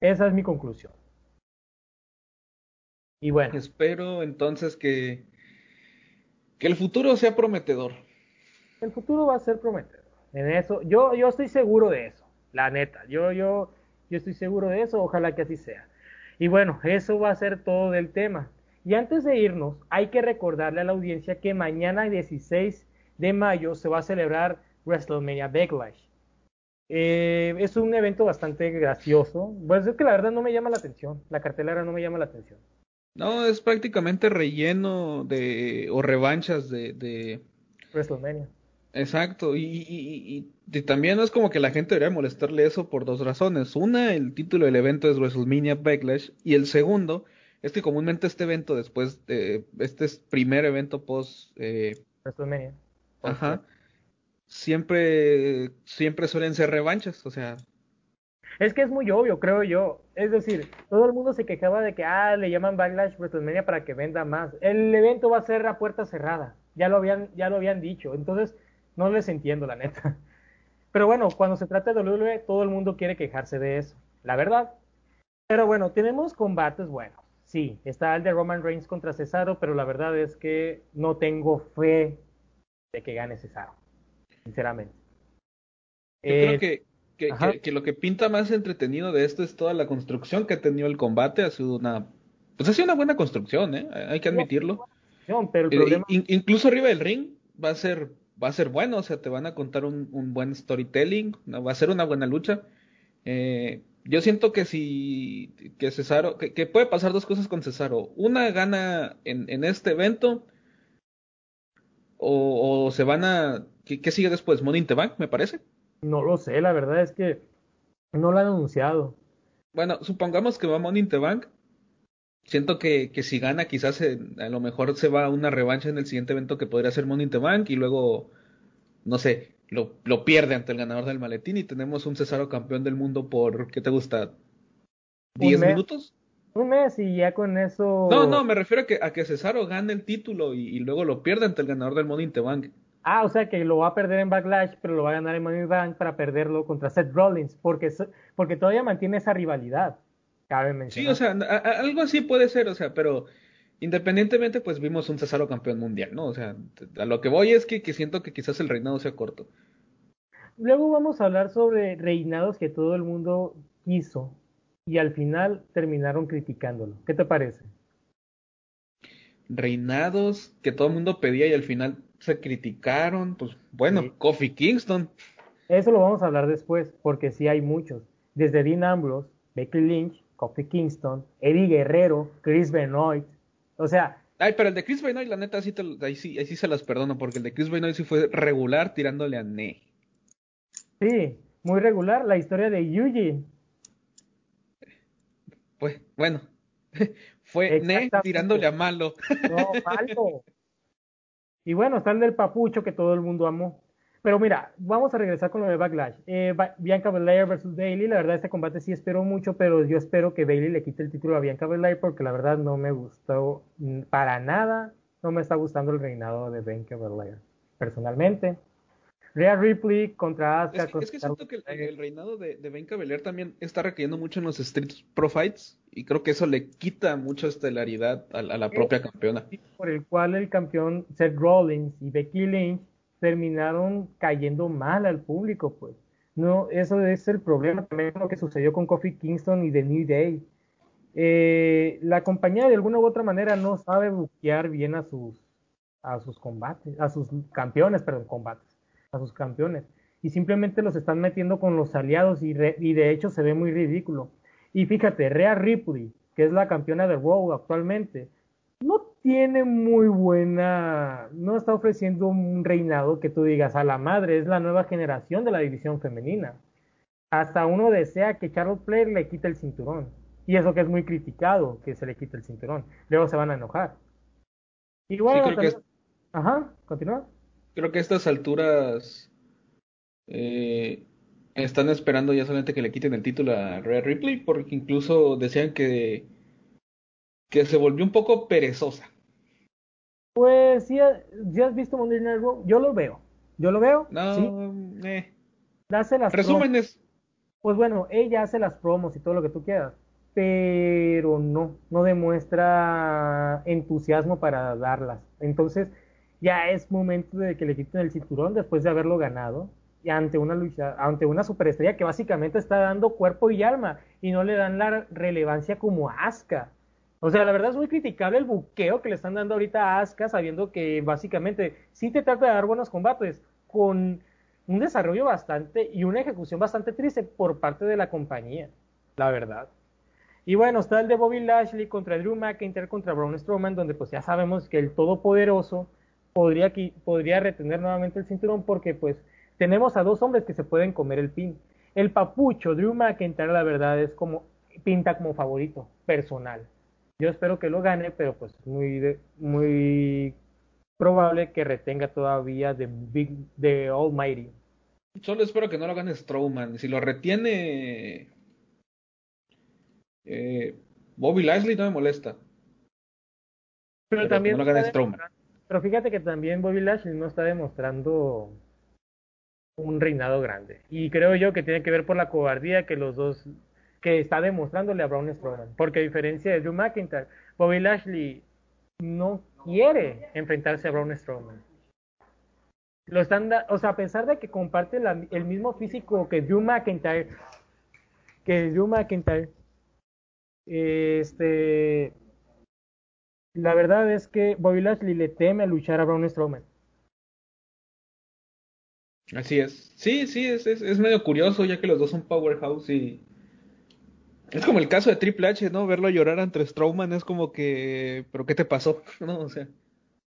Esa es mi conclusión. Y bueno. Espero entonces que, que el futuro sea prometedor. El futuro va a ser prometedor. En eso, yo, yo estoy seguro de eso, la neta. Yo, yo, yo estoy seguro de eso, ojalá que así sea. Y bueno, eso va a ser todo del tema. Y antes de irnos, hay que recordarle a la audiencia que mañana 16 de mayo se va a celebrar WrestleMania Backlash. Eh, es un evento bastante gracioso. Pues es que la verdad no me llama la atención. La cartelera no me llama la atención. No, es prácticamente relleno de o revanchas de, de... WrestleMania. Exacto, y, y, también no es como que la gente debería molestarle eso por dos razones. Una, el título del evento es WrestleMania Backlash, y el segundo, es que comúnmente este evento después de este primer evento post eh, WrestleMania. Ajá. Siempre, siempre suelen ser revanchas, o sea. Es que es muy obvio, creo yo. Es decir, todo el mundo se quejaba de que, ah, le llaman Backlash WrestleMania para que venda más. El evento va a ser a puerta cerrada. Ya lo habían, ya lo habían dicho. Entonces, no les entiendo, la neta. Pero bueno, cuando se trata de WWE, todo el mundo quiere quejarse de eso, la verdad. Pero bueno, tenemos combates buenos. Sí, está el de Roman Reigns contra Cesaro, pero la verdad es que no tengo fe de que gane Cesaro, sinceramente. Yo creo que, que, lo que pinta más entretenido de esto es toda la construcción que ha tenido el combate. Ha sido una. Pues ha sido una buena construcción, ¿eh? Hay que admitirlo. Pero el eh, incluso arriba del ring va a ser va a ser bueno, o sea, te van a contar un, buen storytelling, va a ser una buena lucha. Eh, yo siento que si que Cesaro, que, puede pasar dos cosas con Cesaro. Una gana en, este evento o, se van a... ¿qué, sigue después? ¿Money in the Bank, me parece? No lo sé, la verdad es que no lo han anunciado. Bueno, supongamos que va Money in the Bank. Siento que, que si gana, quizás a lo mejor se va a una revancha en el siguiente evento que podría ser Money in the Bank y luego, no sé, lo, lo pierde ante el ganador del maletín y tenemos un Cesaro campeón del mundo por, ¿qué te gusta? ¿10 minutos? Un mes y ya con eso. No, no, me refiero a que, a que Cesaro gane el título y, luego lo pierde ante el ganador del Money in the Bank. Ah, o sea que lo va a perder en Backlash, pero lo va a ganar en Money Bank para perderlo contra Seth Rollins, porque, porque todavía mantiene esa rivalidad. Sí, o sea, algo así puede ser, o sea, pero independientemente, pues vimos un Cesaro campeón mundial, ¿no? O sea, a lo que voy es que, siento que quizás el reinado sea corto. Luego vamos a hablar sobre reinados que todo el mundo quiso y al final terminaron criticándolo. ¿Qué te parece? Reinados que todo el mundo pedía y al final se criticaron, pues bueno, Kofi Kingston. Eso lo vamos a hablar después, porque sí hay muchos. Desde Dean Ambrose, Becky Lynch, Kofi Kingston, Eddie Guerrero, Chris Benoit. O sea. Ay, pero el de Chris Benoit, la neta, sí ahí, sí, ahí sí se las perdono, porque el de Chris Benoit sí fue regular tirándole a Ne. Sí, muy regular. La historia de Yuji. Pues, bueno. fue Ne tirándole a malo. No, malo. Y bueno, está el del papucho que todo el mundo amó. Pero mira, vamos a regresar con lo de Backlash. Eh, Bianca Belair versus Bailey, la verdad este combate sí espero mucho, pero yo espero que Bailey le quite el título a Bianca Belair porque la verdad no me gustó para nada, no me está gustando el reinado de Bianca Belair, personalmente. Rhea Ripley contra Asuka. Es que, siento que el, reinado de, de Bianca Belair también está requiriendo mucho en los Street Pro Fights y creo que eso le quita mucha estelaridad a, a la propia campeona. Por el cual el campeón Seth Rollins y Becky Lynch terminaron cayendo mal al público, pues. No, eso es el problema también lo que sucedió con Kofi Kingston y The New Day. Eh, la compañía de alguna u otra manera no sabe buquear bien a sus a sus combates, a sus campeones, perdón, combates, a sus campeones. Y simplemente los están metiendo con los aliados y, y de hecho se ve muy ridículo. Y fíjate, Rhea Ripley, que es la campeona de Raw actualmente, no tiene muy buena, no está ofreciendo un reinado que tú digas a la madre, es la nueva generación de la división femenina. Hasta uno desea que Charlotte Flair le quite el cinturón. Y eso que es muy criticado, que se le quite el cinturón. Luego se van a enojar. Igual, ajá, continúa. Creo que a estas alturas eh, están esperando ya solamente que le quiten el título a Rhea Ripley, porque incluso decían que que se volvió un poco perezosa. Pues sí, ¿ya has visto Monday Night Raw? Yo lo veo. Yo lo veo. No, ¿sí? eh. Hace las Resúmenes. Pues bueno, ella hace las promos y todo lo que tú quieras. pero no, no demuestra entusiasmo para darlas. Entonces, ya es momento de que le quiten el cinturón después de haberlo ganado y ante una lucha, ante una superestrella que básicamente está dando cuerpo y alma y no le dan la relevancia como Asuka. O sea, la verdad es muy criticable el buqueo que le están dando ahorita a Asuka, sabiendo que básicamente sí te trata de dar buenos combates, con un desarrollo bastante y una ejecución bastante triste por parte de la compañía, la verdad. Y bueno, está el de Bobby Lashley contra Drew McIntyre contra Braun Strowman, donde pues ya sabemos que el todopoderoso podría, podría retener nuevamente el cinturón porque pues tenemos a dos hombres que se pueden comer el pin. El papucho Drew McIntyre la verdad es como pinta como favorito personal. Yo espero que lo gane, pero pues muy muy probable que retenga todavía de Big de Almighty. Solo espero que no lo gane Strowman. Si lo retiene eh, Bobby Lashley no me molesta. Pero, también no lo gane Strowman. Pero fíjate que también Bobby Lashley no está demostrando un reinado grande. Y creo yo que tiene que ver por la cobardía que los dos, que está demostrándole a Braun Strowman. Porque a diferencia de Drew McIntyre, Bobby Lashley no quiere enfrentarse a Braun Strowman. Lo están o sea, a pesar de que comparte el mismo físico que Drew McIntyre, que Drew McIntyre, este, la verdad es que Bobby Lashley le teme a luchar a Braun Strowman. Así es. Sí, sí, es, es, medio curioso ya que los dos son powerhouse y... Es como el caso de Triple H, ¿no? Verlo llorar ante Strowman es como que... ¿Pero qué te pasó? ¿No? O sea...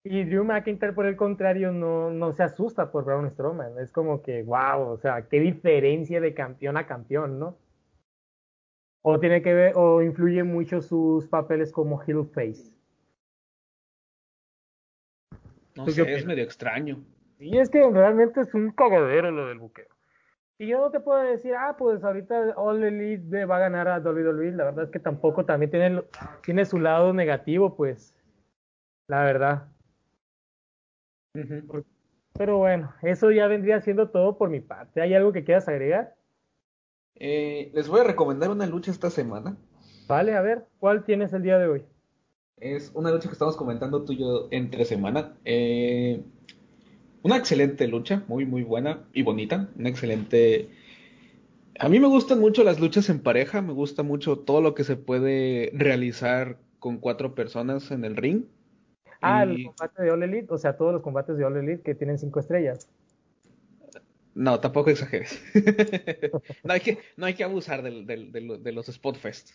Y Drew McIntyre, por el contrario, no, no se asusta por Braun Strowman. Es como que, wow, o sea, qué diferencia de campeón a campeón, ¿no? O tiene que ver, o influye mucho sus papeles como heel face. No sé, es medio extraño. Y es que realmente es un cagadero lo del buqueo. Y yo no te puedo decir, ah, pues ahorita All Elite va a ganar a WWE. La verdad es que tampoco también tiene, tiene su lado negativo, pues. La verdad. Pero bueno, eso ya vendría siendo todo por mi parte. ¿Hay algo que quieras agregar? Eh, les voy a recomendar una lucha esta semana. Vale, a ver, ¿cuál tienes el día de hoy? Es una lucha que estamos comentando tú y yo entre semana. Eh, una excelente lucha, muy, muy buena y bonita. Una excelente. A mí me gustan mucho las luchas en pareja, me gusta mucho todo lo que se puede realizar con cuatro personas en el ring. Ah, el combate de All Elite, o sea, todos los combates de All Elite que tienen cinco estrellas. No, tampoco exageres. no, hay que, no hay que abusar del, del, de los Spotfest.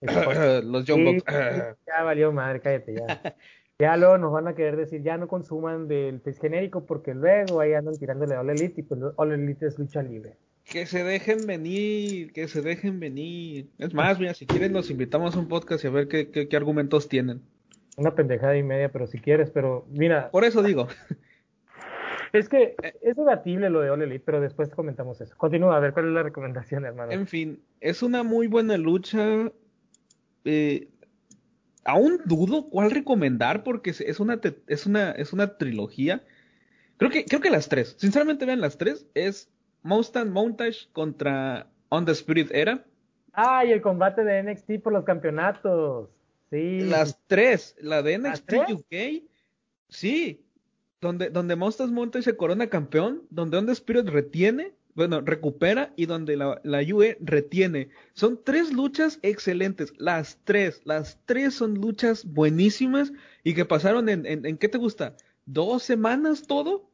los Young ya valió madre, cállate ya. Ya luego nos van a querer decir, ya no consuman del pez genérico porque luego ahí andan tirándole a All Elite y pues All Elite es lucha libre. Que se dejen venir, que se dejen venir. Es más, mira, si quieren nos invitamos a un podcast y a ver qué, qué, argumentos tienen. Una pendejada y media, pero si quieres, pero mira. Por eso digo. Es que es debatible lo de All Elite, pero después comentamos eso. Continúa, a ver cuál es la recomendación, hermano. En fin, es una muy buena lucha. Eh, aún dudo cuál recomendar porque es una, es una, es una trilogía. Creo que, creo que las tres. Sinceramente, vean las tres. Es Mustang Montage contra On the Spirit Era. Ah, y el combate de NXT por los campeonatos. Sí. Las tres. La de NXT UK. Sí. Donde, donde Mustang Montage se corona campeón. Donde On the Spirit retiene bueno, recupera y donde la, la, UE retiene. Son tres luchas excelentes, las tres, las tres son luchas buenísimas y que pasaron en, en, ¿qué te gusta? ¿Dos semanas todo?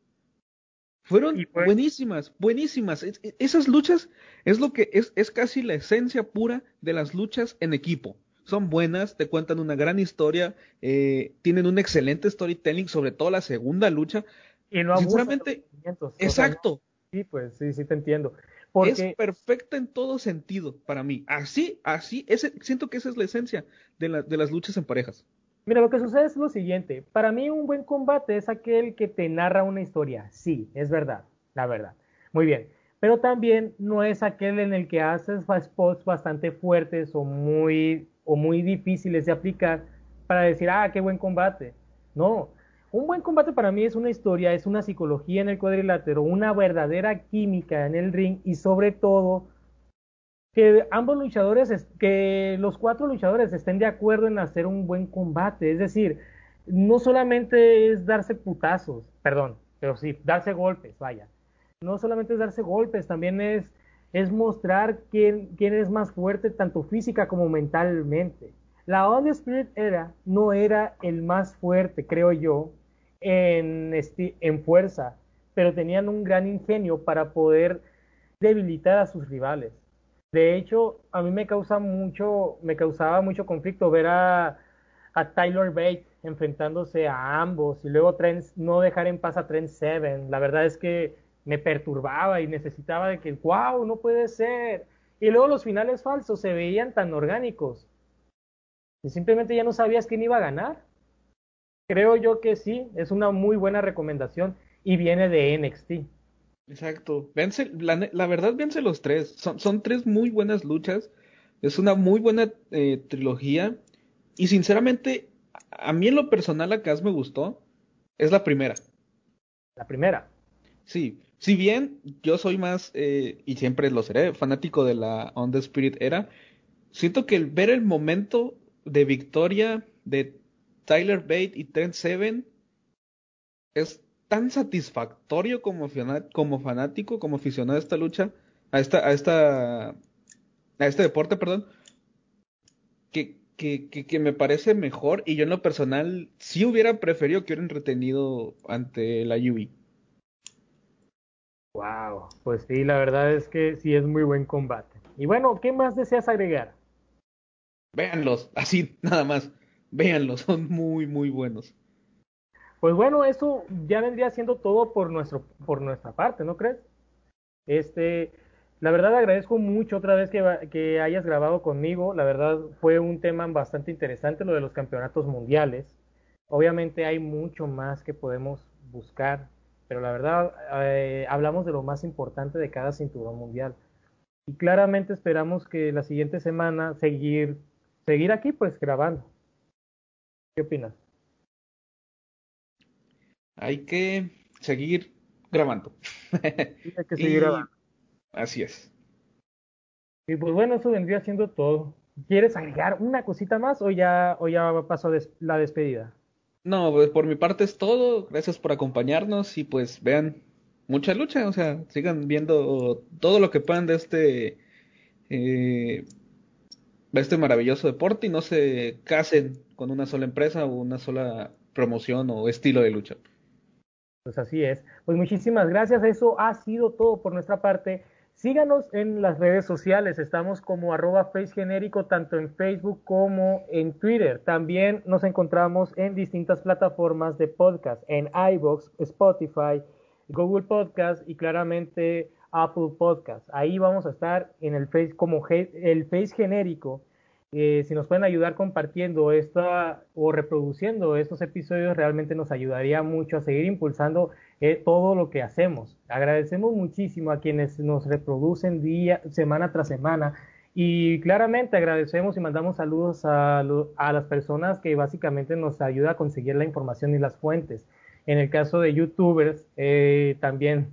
Fueron buenísimas, buenísimas. esas luchas es lo que es, es casi la esencia pura de las luchas en equipo. Son buenas, te cuentan una gran historia, eh, tienen un excelente storytelling, sobre todo la segunda lucha. Y no Sinceramente, exacto, Sí, pues sí, sí te entiendo. Es perfecta en todo sentido para mí. Así, así, ese, siento que esa es la esencia de, de las luchas en parejas. Mira, lo que sucede es lo siguiente. Para mí un buen combate es aquel que te narra una historia. Sí, es verdad, la verdad. Muy bien. Pero también no es aquel en el que haces spots bastante fuertes o muy, o muy difíciles de aplicar para decir, ah, qué buen combate. No, un buen combate para mí es una historia, es una psicología en el cuadrilátero, una verdadera química en el ring y sobre todo que ambos luchadores, que los cuatro luchadores estén de acuerdo en hacer un buen combate. Es decir, no solamente es darse putazos, perdón, pero sí, darse golpes, vaya. No solamente es darse golpes, también es, es mostrar quién, quién es más fuerte, tanto física como mentalmente. La On Spirit era, no era el más fuerte, creo yo, en, en fuerza, pero tenían un gran ingenio para poder debilitar a sus rivales. De hecho, a mí me causa mucho, me causaba mucho conflicto ver a, a Tyler Bate enfrentándose a ambos y luego no dejar en paz a Trent Seven. La verdad es que me perturbaba y necesitaba de que, wow, no puede ser. Y luego los finales falsos se veían tan orgánicos. Y simplemente ya no sabías quién iba a ganar. Creo yo que sí, es una muy buena recomendación y viene de NXT. Exacto. la, verdad, véanse los tres. Son, son, tres muy buenas luchas. Es una muy buena eh, trilogía. Y sinceramente, a mí en lo personal la que más me gustó es la primera. La primera. Sí, si bien yo soy más, eh, y siempre lo seré, fanático de la On the Spirit era, siento que el ver el momento de victoria de Tyler Bate y Trent Seven es tan satisfactorio como, como fanático, como aficionado a esta lucha, a esta, a esta, a este deporte, perdón, que, que, que, me parece mejor y yo en lo personal sí hubiera preferido que hubieran retenido ante la Yui. Wow, pues sí, la verdad es que sí es muy buen combate. Y bueno, ¿qué más deseas agregar? Véanlos, así nada más. Véanlos, son muy, muy buenos. Pues bueno, eso ya vendría siendo todo por nuestro, por nuestra parte, ¿no crees? Este, la verdad agradezco mucho otra vez que, que, hayas grabado conmigo. La verdad fue un tema bastante interesante lo de los campeonatos mundiales. Obviamente hay mucho más que podemos buscar, pero la verdad eh, hablamos de lo más importante de cada cinturón mundial. Y claramente esperamos que la siguiente semana seguir, seguir aquí pues grabando. ¿Qué opinas? Hay que seguir grabando. hay que seguir grabando. Así es. Y pues bueno, eso vendría siendo todo. ¿Quieres agregar una cosita más o ya, o ya pasó la despedida? No, pues por mi parte es todo. Gracias por acompañarnos y pues vean mucha lucha, o sea, sigan viendo todo lo que puedan de este eh, de este maravilloso deporte y no se casen con una sola empresa o una sola promoción o estilo de lucha. Pues así es. Pues muchísimas gracias. Eso ha sido todo por nuestra parte. Síganos en las redes sociales, estamos como arroba genérico tanto en Facebook como en Twitter. También nos encontramos en distintas plataformas de podcast, en iBox, Spotify, Google Podcast y claramente Apple Podcast. Ahí vamos a estar en el Face como el Face genérico. Eh, si nos pueden ayudar compartiendo esta o reproduciendo estos episodios, realmente nos ayudaría mucho a seguir impulsando eh, todo lo que hacemos. Agradecemos muchísimo a quienes nos reproducen día, semana tras semana y claramente agradecemos y mandamos saludos a, las personas que básicamente nos ayudan a conseguir la información y las fuentes. En el caso de youtubers, eh, también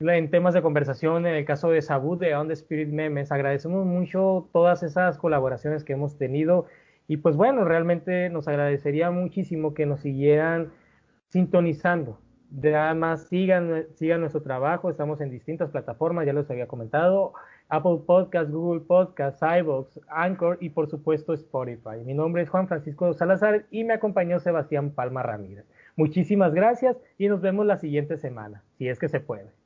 en temas de conversación, en el caso de Sabut de On the Spirit Memes, agradecemos mucho todas esas colaboraciones que hemos tenido y pues bueno, realmente nos agradecería muchísimo que nos siguieran sintonizando Además, sigan, sigan nuestro trabajo, estamos en distintas plataformas, ya los había comentado, Apple Podcast, Google Podcast, iVoox, Anchor y por supuesto Spotify. Mi nombre es Juan Francisco Salazar y me acompañó Sebastián Palma Ramírez. Muchísimas gracias y nos vemos la siguiente semana, si es que se puede.